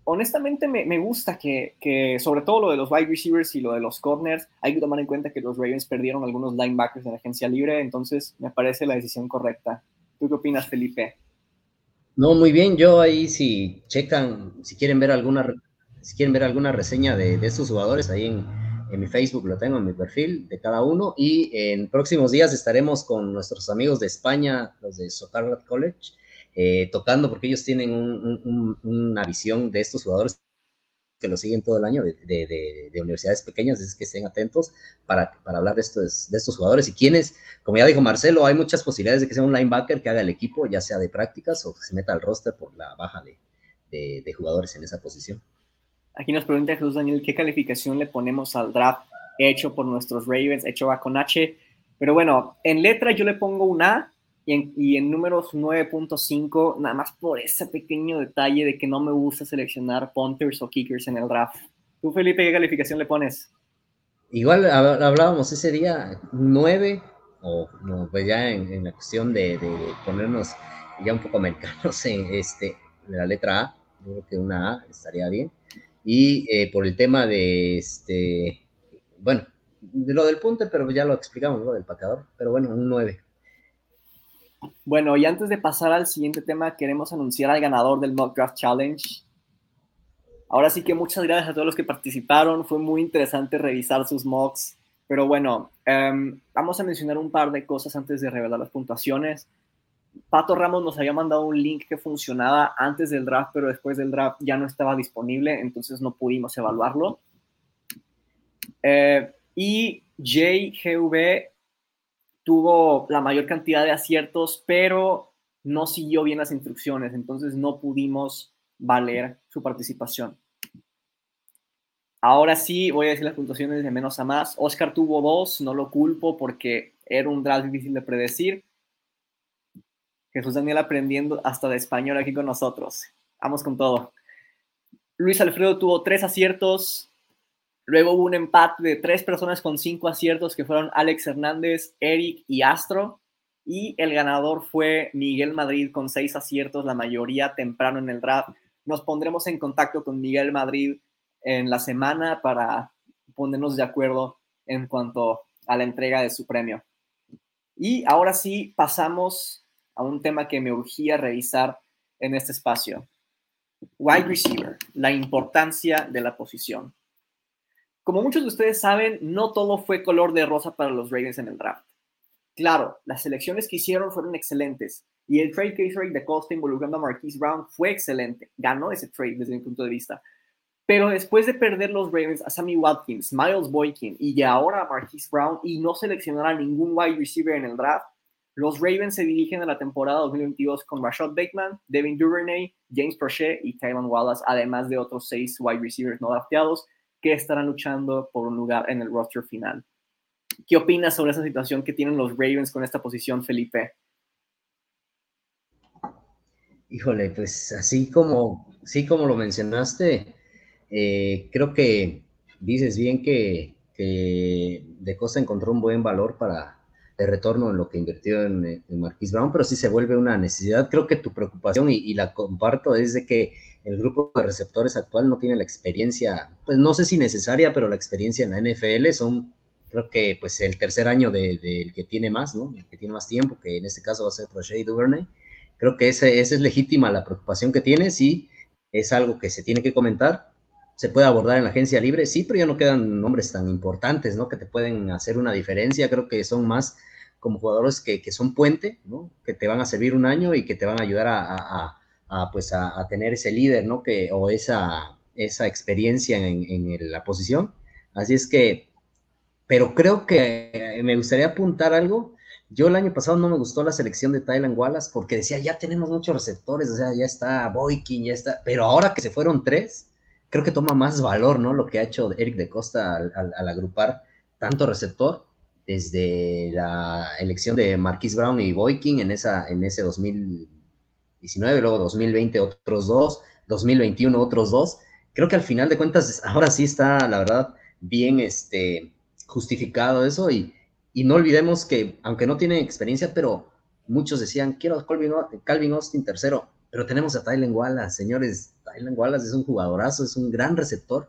Honestamente me, me gusta que, que, sobre todo lo de los wide receivers y lo de los corners, hay que tomar en cuenta que los Ravens perdieron algunos linebackers en la agencia libre, entonces me parece la decisión correcta. ¿Tú qué opinas, Felipe? No, muy bien. Yo ahí si checan, si quieren ver alguna si quieren ver alguna reseña de, estos jugadores, ahí en, mi Facebook lo tengo, en mi perfil de cada uno. Y en próximos días estaremos con nuestros amigos de España, los de Socarrat College, eh, tocando porque ellos tienen una visión de estos jugadores que lo siguen todo el año de, universidades pequeñas, es que estén atentos para, para hablar de estos, de estos jugadores y quienes, como ya dijo Marcelo, hay muchas posibilidades de que sea un linebacker que haga el equipo, ya sea de prácticas o que se meta al roster por la baja de jugadores en esa posición. Aquí nos pregunta Jesús Daniel qué calificación le ponemos al draft hecho por nuestros Ravens, hecho a con H. Pero bueno, en letra yo le pongo un A y en, números 9.5, nada más por ese pequeño detalle de que no me gusta seleccionar punters o kickers en el draft. ¿Tú, Felipe, qué calificación le pones? igual hablábamos ese día, nueve, o pues ya en, la cuestión de, ponernos ya un poco americanos en este, de la letra A, creo que una A estaría bien. Y eh, por el tema de este, bueno, de lo del punte, pero ya lo explicamos, lo del pacador, pero bueno, un 9. Bueno, y antes de pasar al siguiente tema, queremos anunciar al ganador del Mock Draft Challenge. Ahora sí que muchas gracias a todos los que participaron, fue muy interesante revisar sus mocks, pero bueno, em, vamos a mencionar un par de cosas antes de revelar las puntuaciones. Pato Ramos nos había mandado un link que funcionaba antes del draft, pero después del draft ya no estaba disponible, entonces no pudimos evaluarlo. Eh, y JGV tuvo la mayor cantidad de aciertos, pero no siguió bien las instrucciones, entonces no pudimos valer su participación. Ahora sí, voy a decir las puntuaciones de menos a más. Oscar tuvo dos, no lo culpo porque era un draft difícil de predecir. Jesús Daniel aprendiendo hasta de español aquí con nosotros. Vamos con todo. Luis Alfredo tuvo tres aciertos, Luego hubo un empate de tres personas con cinco aciertos que fueron Alex Hernández, Eric y Astro. Y el ganador fue Miguel Madrid con seis aciertos, la mayoría temprano en el draft. Nos pondremos en contacto con Miguel Madrid en la semana para ponernos de acuerdo en cuanto a la entrega de su premio. Y ahora sí pasamos a un tema que me urgía revisar en este espacio. Wide receiver, la importancia de la posición. Como muchos de ustedes saben, no todo fue color de rosa para los Ravens en el draft. Claro, las selecciones que hicieron fueron excelentes y el trade case rate de Costa involucrando a Marquise Brown fue excelente. Ganó ese trade desde mi punto de vista. Pero después de perder los Ravens a Sammy Watkins, Miles Boykin y ahora a Marquise Brown y no seleccionar a ningún wide receiver en el draft, los Ravens se dirigen a la temporada 2022 con Rashad Bateman, Devin Duvernay, James Prochet y Tylan Wallace, además de otros seis wide receivers no drafteados que estarán luchando por un lugar en el roster final. ¿Qué opinas sobre esa situación que tienen los Ravens con esta posición, Felipe? Híjole, pues así como, sí como lo mencionaste, eh, creo que dices bien que, De Costa encontró un buen valor para de retorno en lo que invirtió en, en Marquis Brown, pero sí se vuelve una necesidad. Creo que tu preocupación, y, y la comparto, es de que el grupo de receptores actual no tiene la experiencia, pues no sé si necesaria, pero la experiencia en la NFL son, creo que pues el tercer año del de, que tiene más, ¿no? El que tiene más tiempo, que en este caso va a ser Roger Duvernay. Creo que esa, es legítima la preocupación que tiene, sí, es algo que se tiene que comentar. Se puede abordar en la agencia libre, sí, pero ya no quedan nombres tan importantes, ¿no? Que te pueden hacer una diferencia. Creo que son más como jugadores que, que son puente, ¿no? Que te van a servir un año y que te van a ayudar a a, pues a, tener ese líder, ¿no? Que, o esa, esa experiencia en, la posición. Así es que, pero creo que me gustaría apuntar algo. Yo el año pasado no me gustó la selección de Thailand Wallace porque decía, ya tenemos muchos receptores, o sea, ya está Boykin, ya está, pero ahora que se fueron tres, creo que toma más valor, ¿no? Lo que ha hecho Eric de Costa al, agrupar tanto receptor desde la elección de Marquis Brown y Boykin en, esa, en ese 2000, luego 2020 otros dos, 2021 otros dos. Creo que al final de cuentas ahora sí está, la verdad, bien este, justificado eso y, y no olvidemos que, aunque no tiene experiencia, pero muchos decían, quiero a Calvin, Austin tercero, pero tenemos a Tylen Wallace, señores, Tylen Wallace es un jugadorazo, es un gran receptor.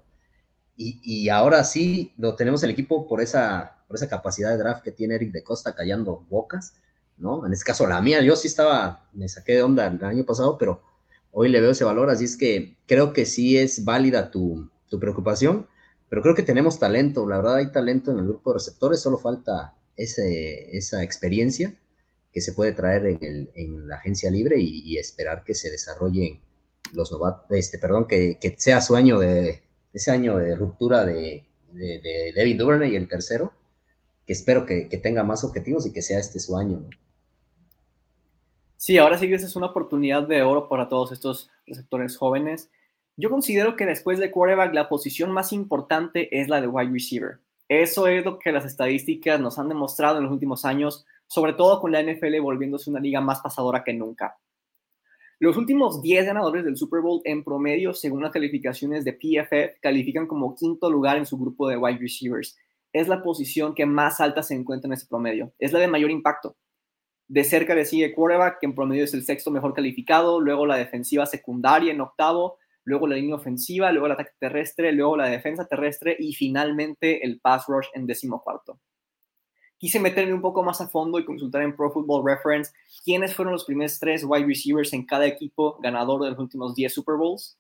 Y, y, ahora sí lo tenemos el equipo por esa, por esa capacidad de draft que tiene Eric de Costa callando bocas ¿no? En este caso la mía, yo sí estaba, me saqué de onda el año pasado, pero hoy le veo ese valor, así es que creo que sí es válida tu, preocupación, pero creo que tenemos talento, la verdad hay talento en el grupo de receptores, solo falta ese, esa experiencia que se puede traer en, la agencia libre y, esperar que se desarrollen los novatos, este, perdón, que, sea su año de, ese año de ruptura de, de, de David Duvernay y el tercero, que espero que, que, tenga más objetivos y que sea este su año. ¿no? Sí, ahora sí que esa es una oportunidad de oro para todos estos receptores jóvenes. Yo considero que después de quarterback la posición más importante es la de wide receiver. Eso es lo que las estadísticas nos han demostrado en los últimos años, sobre todo con la NFL volviéndose una liga más pasadora que nunca. Los últimos 10 ganadores del Super Bowl en promedio, según las calificaciones de PFF, califican como quinto lugar en su grupo de wide receivers. es la posición que más alta se encuentra en ese promedio. Es la de mayor impacto. De cerca le sigue quarterback, que en promedio es el sexto mejor calificado, luego la defensiva secundaria en octavo, luego la línea ofensiva, luego el ataque terrestre, luego la defensa terrestre y finalmente el pass rush en décimo cuarto. Quise meterme un poco más a fondo y consultar en Pro Football Reference quiénes fueron los primeros tres wide receivers en cada equipo ganador de los últimos 10 Super Bowls.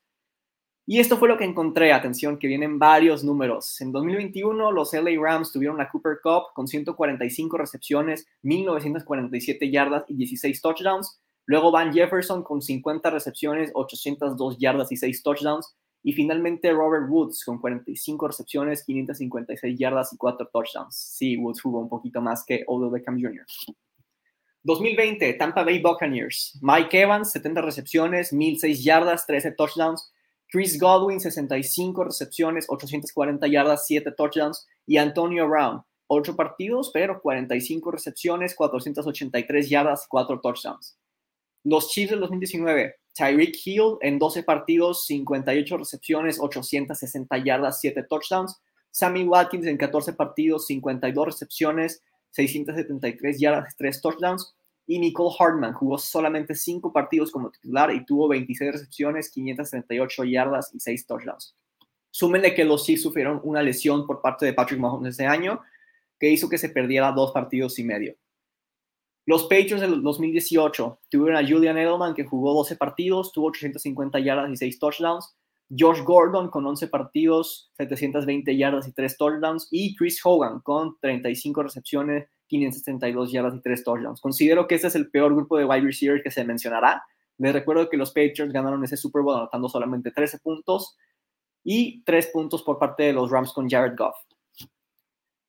Y esto fue lo que encontré, atención, que vienen varios números. En 2021 los LA Rams tuvieron la Cooper Cup con 145 recepciones, 1947 yardas y 16 touchdowns. Luego Van Jefferson con 50 recepciones, 802 yardas y 6 touchdowns. Y finalmente Robert Woods con 45 recepciones, 556 yardas y 4 touchdowns. Sí, Woods jugó un poquito más que Odell Beckham Jr. 2020, Tampa Bay Buccaneers. Mike Evans, 70 recepciones, 1006 yardas, 13 touchdowns. Chris Godwin, 65 recepciones, 840 yardas, 7 touchdowns. Y Antonio Brown, 8 partidos, pero 45 recepciones, 483 yardas, 4 touchdowns. Los Chiefs del 2019, Tyreek Hill en 12 partidos, 58 recepciones, 860 yardas, 7 touchdowns. Sammy Watkins en 14 partidos, 52 recepciones, 673 yardas, 3 touchdowns y Nicole Hartman jugó solamente 5 partidos como titular y tuvo 26 recepciones, 538 yardas y 6 touchdowns. Súmenle que los Chiefs sufrieron una lesión por parte de Patrick Mahomes este año que hizo que se perdiera dos partidos y medio. Los Patriots del 2018 tuvieron a Julian Edelman que jugó 12 partidos, tuvo 850 yardas y 6 touchdowns. Josh Gordon con 11 partidos, 720 yardas y 3 touchdowns. Y Chris Hogan con 35 recepciones, 572 yardas y 3 touchdowns. Considero que este es el peor grupo de wide receivers que se mencionará. Les recuerdo que los Patriots ganaron ese Super Bowl anotando solamente 13 puntos y 3 puntos por parte de los Rams con Jared Goff.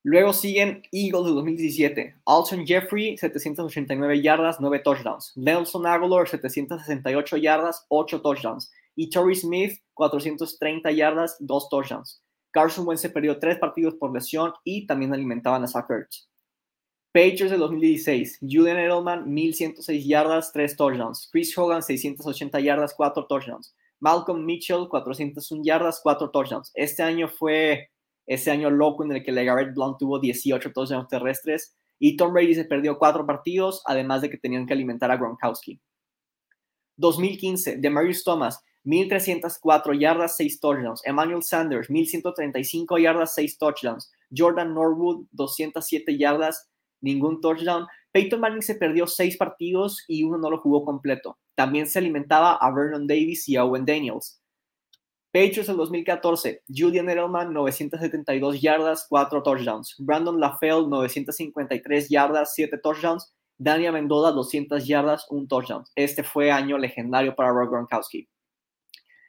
Luego siguen Eagles de 2017. Alton Jeffrey, 789 yardas, 9 touchdowns. Nelson Aguilar, 768 yardas, 8 touchdowns. Y Torrey Smith, 430 yardas, 2 touchdowns. Carson Wentz se perdió 3 partidos por lesión y también alimentaban a Zach Ertz. Patriots de 2016. Julian Edelman, 1106 yardas, 3 touchdowns. Chris Hogan, 680 yardas, 4 touchdowns. Malcolm Mitchell, 401 yardas, 4 touchdowns. Este año fue ese año loco en el que LeGarrette Blount tuvo 18 touchdowns terrestres y Tom Brady se perdió 4 partidos, además de que tenían que alimentar a Gronkowski. 2015, Demarius Thomas, 1304 yardas, 6 touchdowns. Emmanuel Sanders, 1135 yardas, 6 touchdowns. Jordan Norwood, 207 yardas, ningún touchdown. Peyton Manning se perdió seis partidos y uno no lo jugó completo. También se alimentaba a Vernon Davis y a Owen Daniels. Patriots en 2014, Julian Edelman 972 yardas, 4 touchdowns. Brandon LaFell 953 yardas, 7 touchdowns. Daniel Mendoza 200 yardas, 1 touchdown. Este fue año legendario para Rob Gronkowski.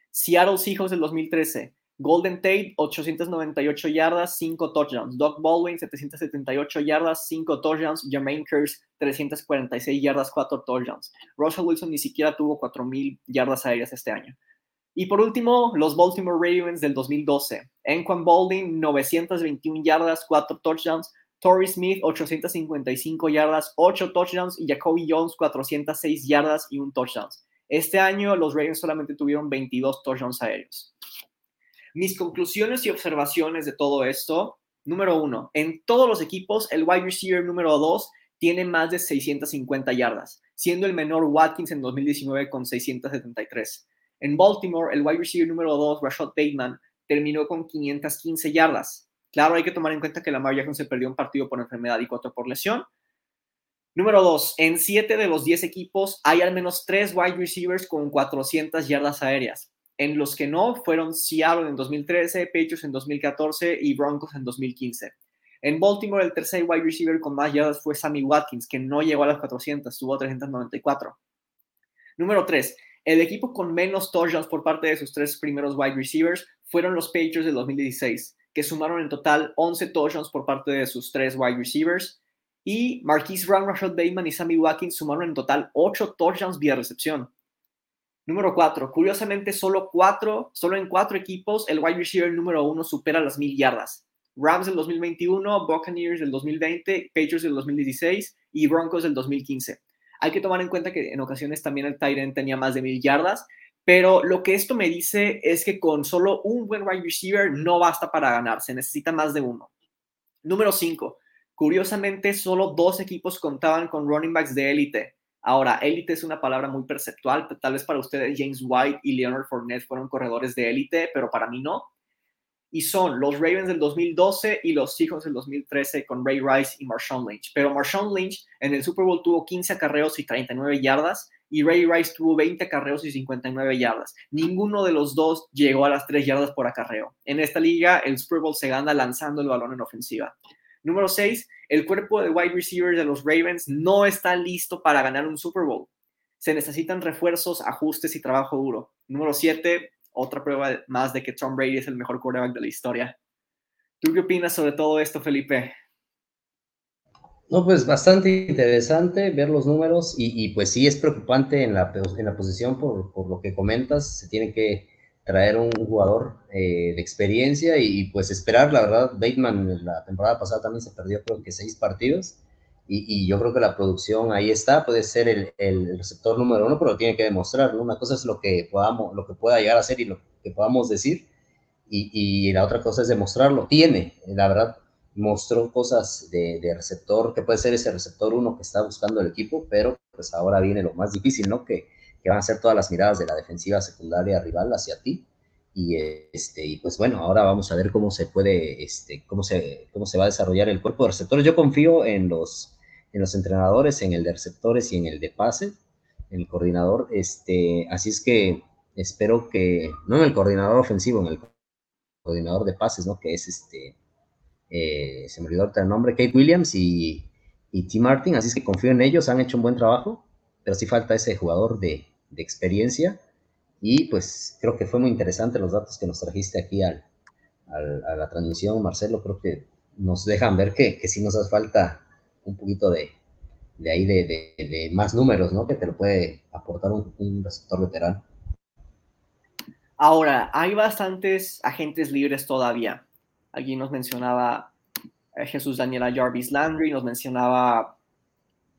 Seattle Seahawks del 2013, Golden Tate, 898 yardas, 5 touchdowns. Doug Baldwin, 778 yardas, 5 touchdowns. Jermaine Kearse, 346 yardas, 4 touchdowns. Russell Wilson ni siquiera tuvo 4.000 yardas aéreas este año. Y por último, los Baltimore Ravens del 2012. Enquan Baldwin, 921 yardas, 4 touchdowns. Torrey Smith, 855 yardas, 8 touchdowns. Y Jacoby Jones, 406 yardas y un touchdown. Este año los Ravens solamente tuvieron 22 touchdowns aéreos. Mis conclusiones y observaciones de todo esto. Número uno, en todos los equipos, el wide receiver número dos tiene más de 650 yardas, siendo el menor Watkins en 2019 con 673. En Baltimore, el wide receiver número 2, Rashad Bateman, terminó con 515 yardas. Claro, hay que tomar en cuenta que Lamar Jackson se perdió un partido por enfermedad y cuatro por lesión. Número 2, en 7 de los 10 equipos hay al menos 3 wide receivers con 400 yardas aéreas. En los que no fueron Seattle en 2013, Patriots en 2014 y Broncos en 2015. En Baltimore, el tercer wide receiver con más yardas fue Sammy Watkins, que no llegó a las 400, tuvo 394. Número 3. El equipo con menos touchdowns por parte de sus tres primeros wide receivers fueron los Patriots de 2016, que sumaron en total 11 touchdowns por parte de sus tres wide receivers. Y Marquise Brown, Rashad Bateman y Sammy Watkins sumaron en total 8 touchdowns vía recepción. Número cuatro, curiosamente, solo, cuatro, solo en cuatro equipos el wide receiver número uno supera las mil yardas. Rams del 2021, Buccaneers del 2020, Patriots del 2016 y Broncos del 2015. Hay que tomar en cuenta que en ocasiones también el Tyrant tenía más de mil yardas, pero lo que esto me dice es que con solo un buen wide receiver no basta para ganar, se necesita más de uno. Número 5. Curiosamente, solo dos equipos contaban con running backs de élite. Ahora, élite es una palabra muy perceptual. Tal vez para ustedes James White y Leonard Fournette fueron corredores de élite, pero para mí no. Y son los Ravens del 2012 y los Seahawks del 2013 con Ray Rice y Marshawn Lynch. Pero Marshawn Lynch en el Super Bowl tuvo 15 acarreos y 39 yardas y Ray Rice tuvo 20 acarreos y 59 yardas. Ninguno de los dos llegó a las 3 yardas por acarreo. En esta liga, el Super Bowl se gana lanzando el balón en ofensiva. Número 6, el cuerpo de wide receivers de los Ravens no está listo para ganar un Super Bowl. Se necesitan refuerzos, ajustes y trabajo duro. Número 7, otra prueba más de que Tom Brady es el mejor quarterback de la historia. ¿Tú qué opinas sobre todo esto, Felipe? No, pues bastante interesante ver los números y, pues sí es preocupante en la, en la posición por, por, lo que comentas. Se tiene que traer un jugador eh, de experiencia y, pues esperar, la verdad, Bateman la temporada pasada también se perdió creo que seis partidos y, y yo creo que la producción ahí está, puede ser el, el, receptor número uno, pero tiene que demostrar, ¿no? Una cosa es lo que, podamos, lo que pueda llegar a ser y lo que podamos decir y, y la otra cosa es demostrarlo. Tiene, la verdad, mostró cosas de, receptor, que puede ser ese receptor uno que está buscando el equipo, pero pues ahora viene lo más difícil, ¿no? Que, que van a ser todas las miradas de la defensiva secundaria rival hacia ti. Y, este, y pues bueno, ahora vamos a ver cómo se puede, este, cómo se, cómo se va a desarrollar el cuerpo de receptores. Yo confío en los, en los entrenadores, en el de receptores y en el de pases, en el coordinador. Este, así es que espero que, no en el coordinador ofensivo, en el coordinador de pases, ¿no? Que es este, eh, se me olvidó el nombre, Kate Williams y, y Tim Martin, así es que confío en ellos, han hecho un buen trabajo, pero sí falta ese jugador de, de experiencia y pues creo que fue muy interesante los datos que nos trajiste aquí al, al, a la transmisión, Marcelo, creo que nos dejan ver que, que sí nos hace falta un poquito de, de ahí de, de, de, más números, ¿no? Que te lo puede aportar un, un receptor veterano. Ahora, hay bastantes agentes libres todavía. Aquí nos mencionaba eh, Jesús Daniela Jarvis Landry, nos mencionaba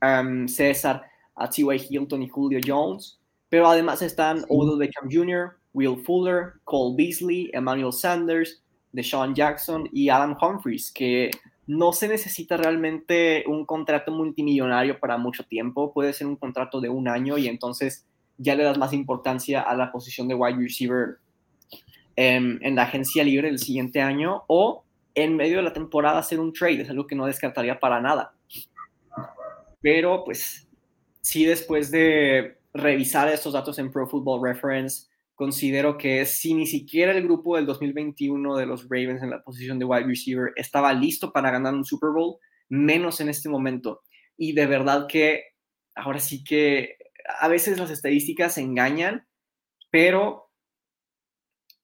um, César a T.Y. Hilton y Julio Jones, pero además están sí. Odell Beckham Jr., Will Fuller, Cole Beasley, Emmanuel Sanders, Deshaun Jackson y Adam Humphries, que no se necesita realmente un contrato multimillonario para mucho tiempo, puede ser un contrato de un año y entonces ya le das más importancia a la posición de wide receiver en, en la agencia libre el siguiente año o en medio de la temporada hacer un trade, es algo que no descartaría para nada. Pero pues sí, después de revisar estos datos en Pro Football Reference, considero que si ni siquiera el grupo del 2021 de los Ravens en la posición de wide receiver estaba listo para ganar un Super Bowl, menos en este momento. Y de verdad que ahora sí que a veces las estadísticas engañan, pero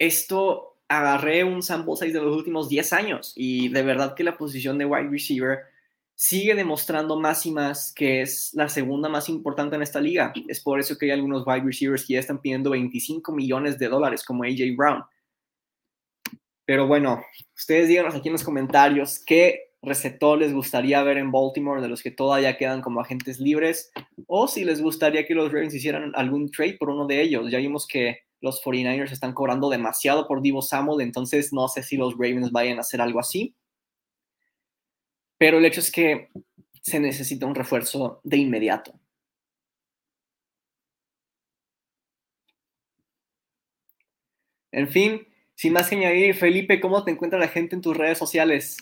esto agarré un sample size de los últimos 10 años y de verdad que la posición de wide receiver sigue demostrando más y más que es la segunda más importante en esta liga. Es por eso que hay algunos wide receivers que ya están pidiendo 25 millones de dólares como AJ Brown. Pero bueno, ustedes díganos aquí en los comentarios qué receptor les gustaría ver en Baltimore de los que todavía quedan como agentes libres o si les gustaría que los Ravens hicieran algún trade por uno de ellos. Ya vimos que los 49ers están cobrando demasiado por Divo Samuel, entonces no sé si los Ravens vayan a hacer algo así. Pero el hecho es que se necesita un refuerzo de inmediato. En fin, sin más que añadir, Felipe, ¿cómo te encuentra la gente en tus redes sociales?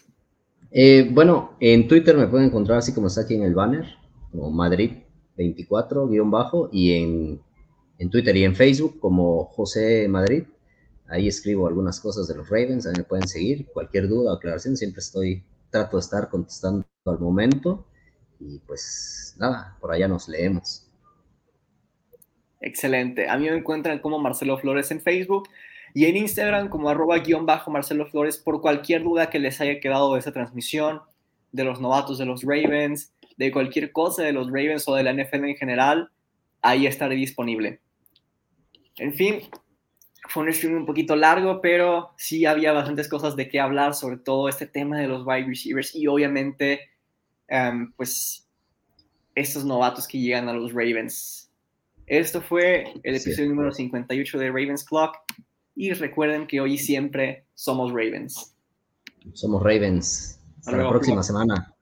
Eh, bueno, en Twitter me pueden encontrar así como está aquí en el banner, como Madrid24, guion bajo, y en en Twitter y en Facebook como José Madrid. Ahí escribo algunas cosas de los Ravens, ahí me pueden seguir. Cualquier duda o aclaración, siempre estoy, trato de estar contestando al momento. Y pues nada, por allá nos leemos. Excelente. A mí me encuentran como Marcelo Flores en Facebook y en Instagram como arroba guion bajo Marcelo Flores por cualquier duda que les haya quedado de esta transmisión, de los novatos de los Ravens, de cualquier cosa de los Ravens o de la NFL en general, ahí estaré disponible. En fin, fue un stream un poquito largo, pero sí había bastantes cosas de qué hablar, sobre todo este tema de los wide receivers y obviamente, um, pues, estos novatos que llegan a los Ravens. Esto fue el episodio sí. número 58 de Ravens Clock y recuerden que hoy y siempre somos Ravens. Somos Ravens. Hasta la próxima semana.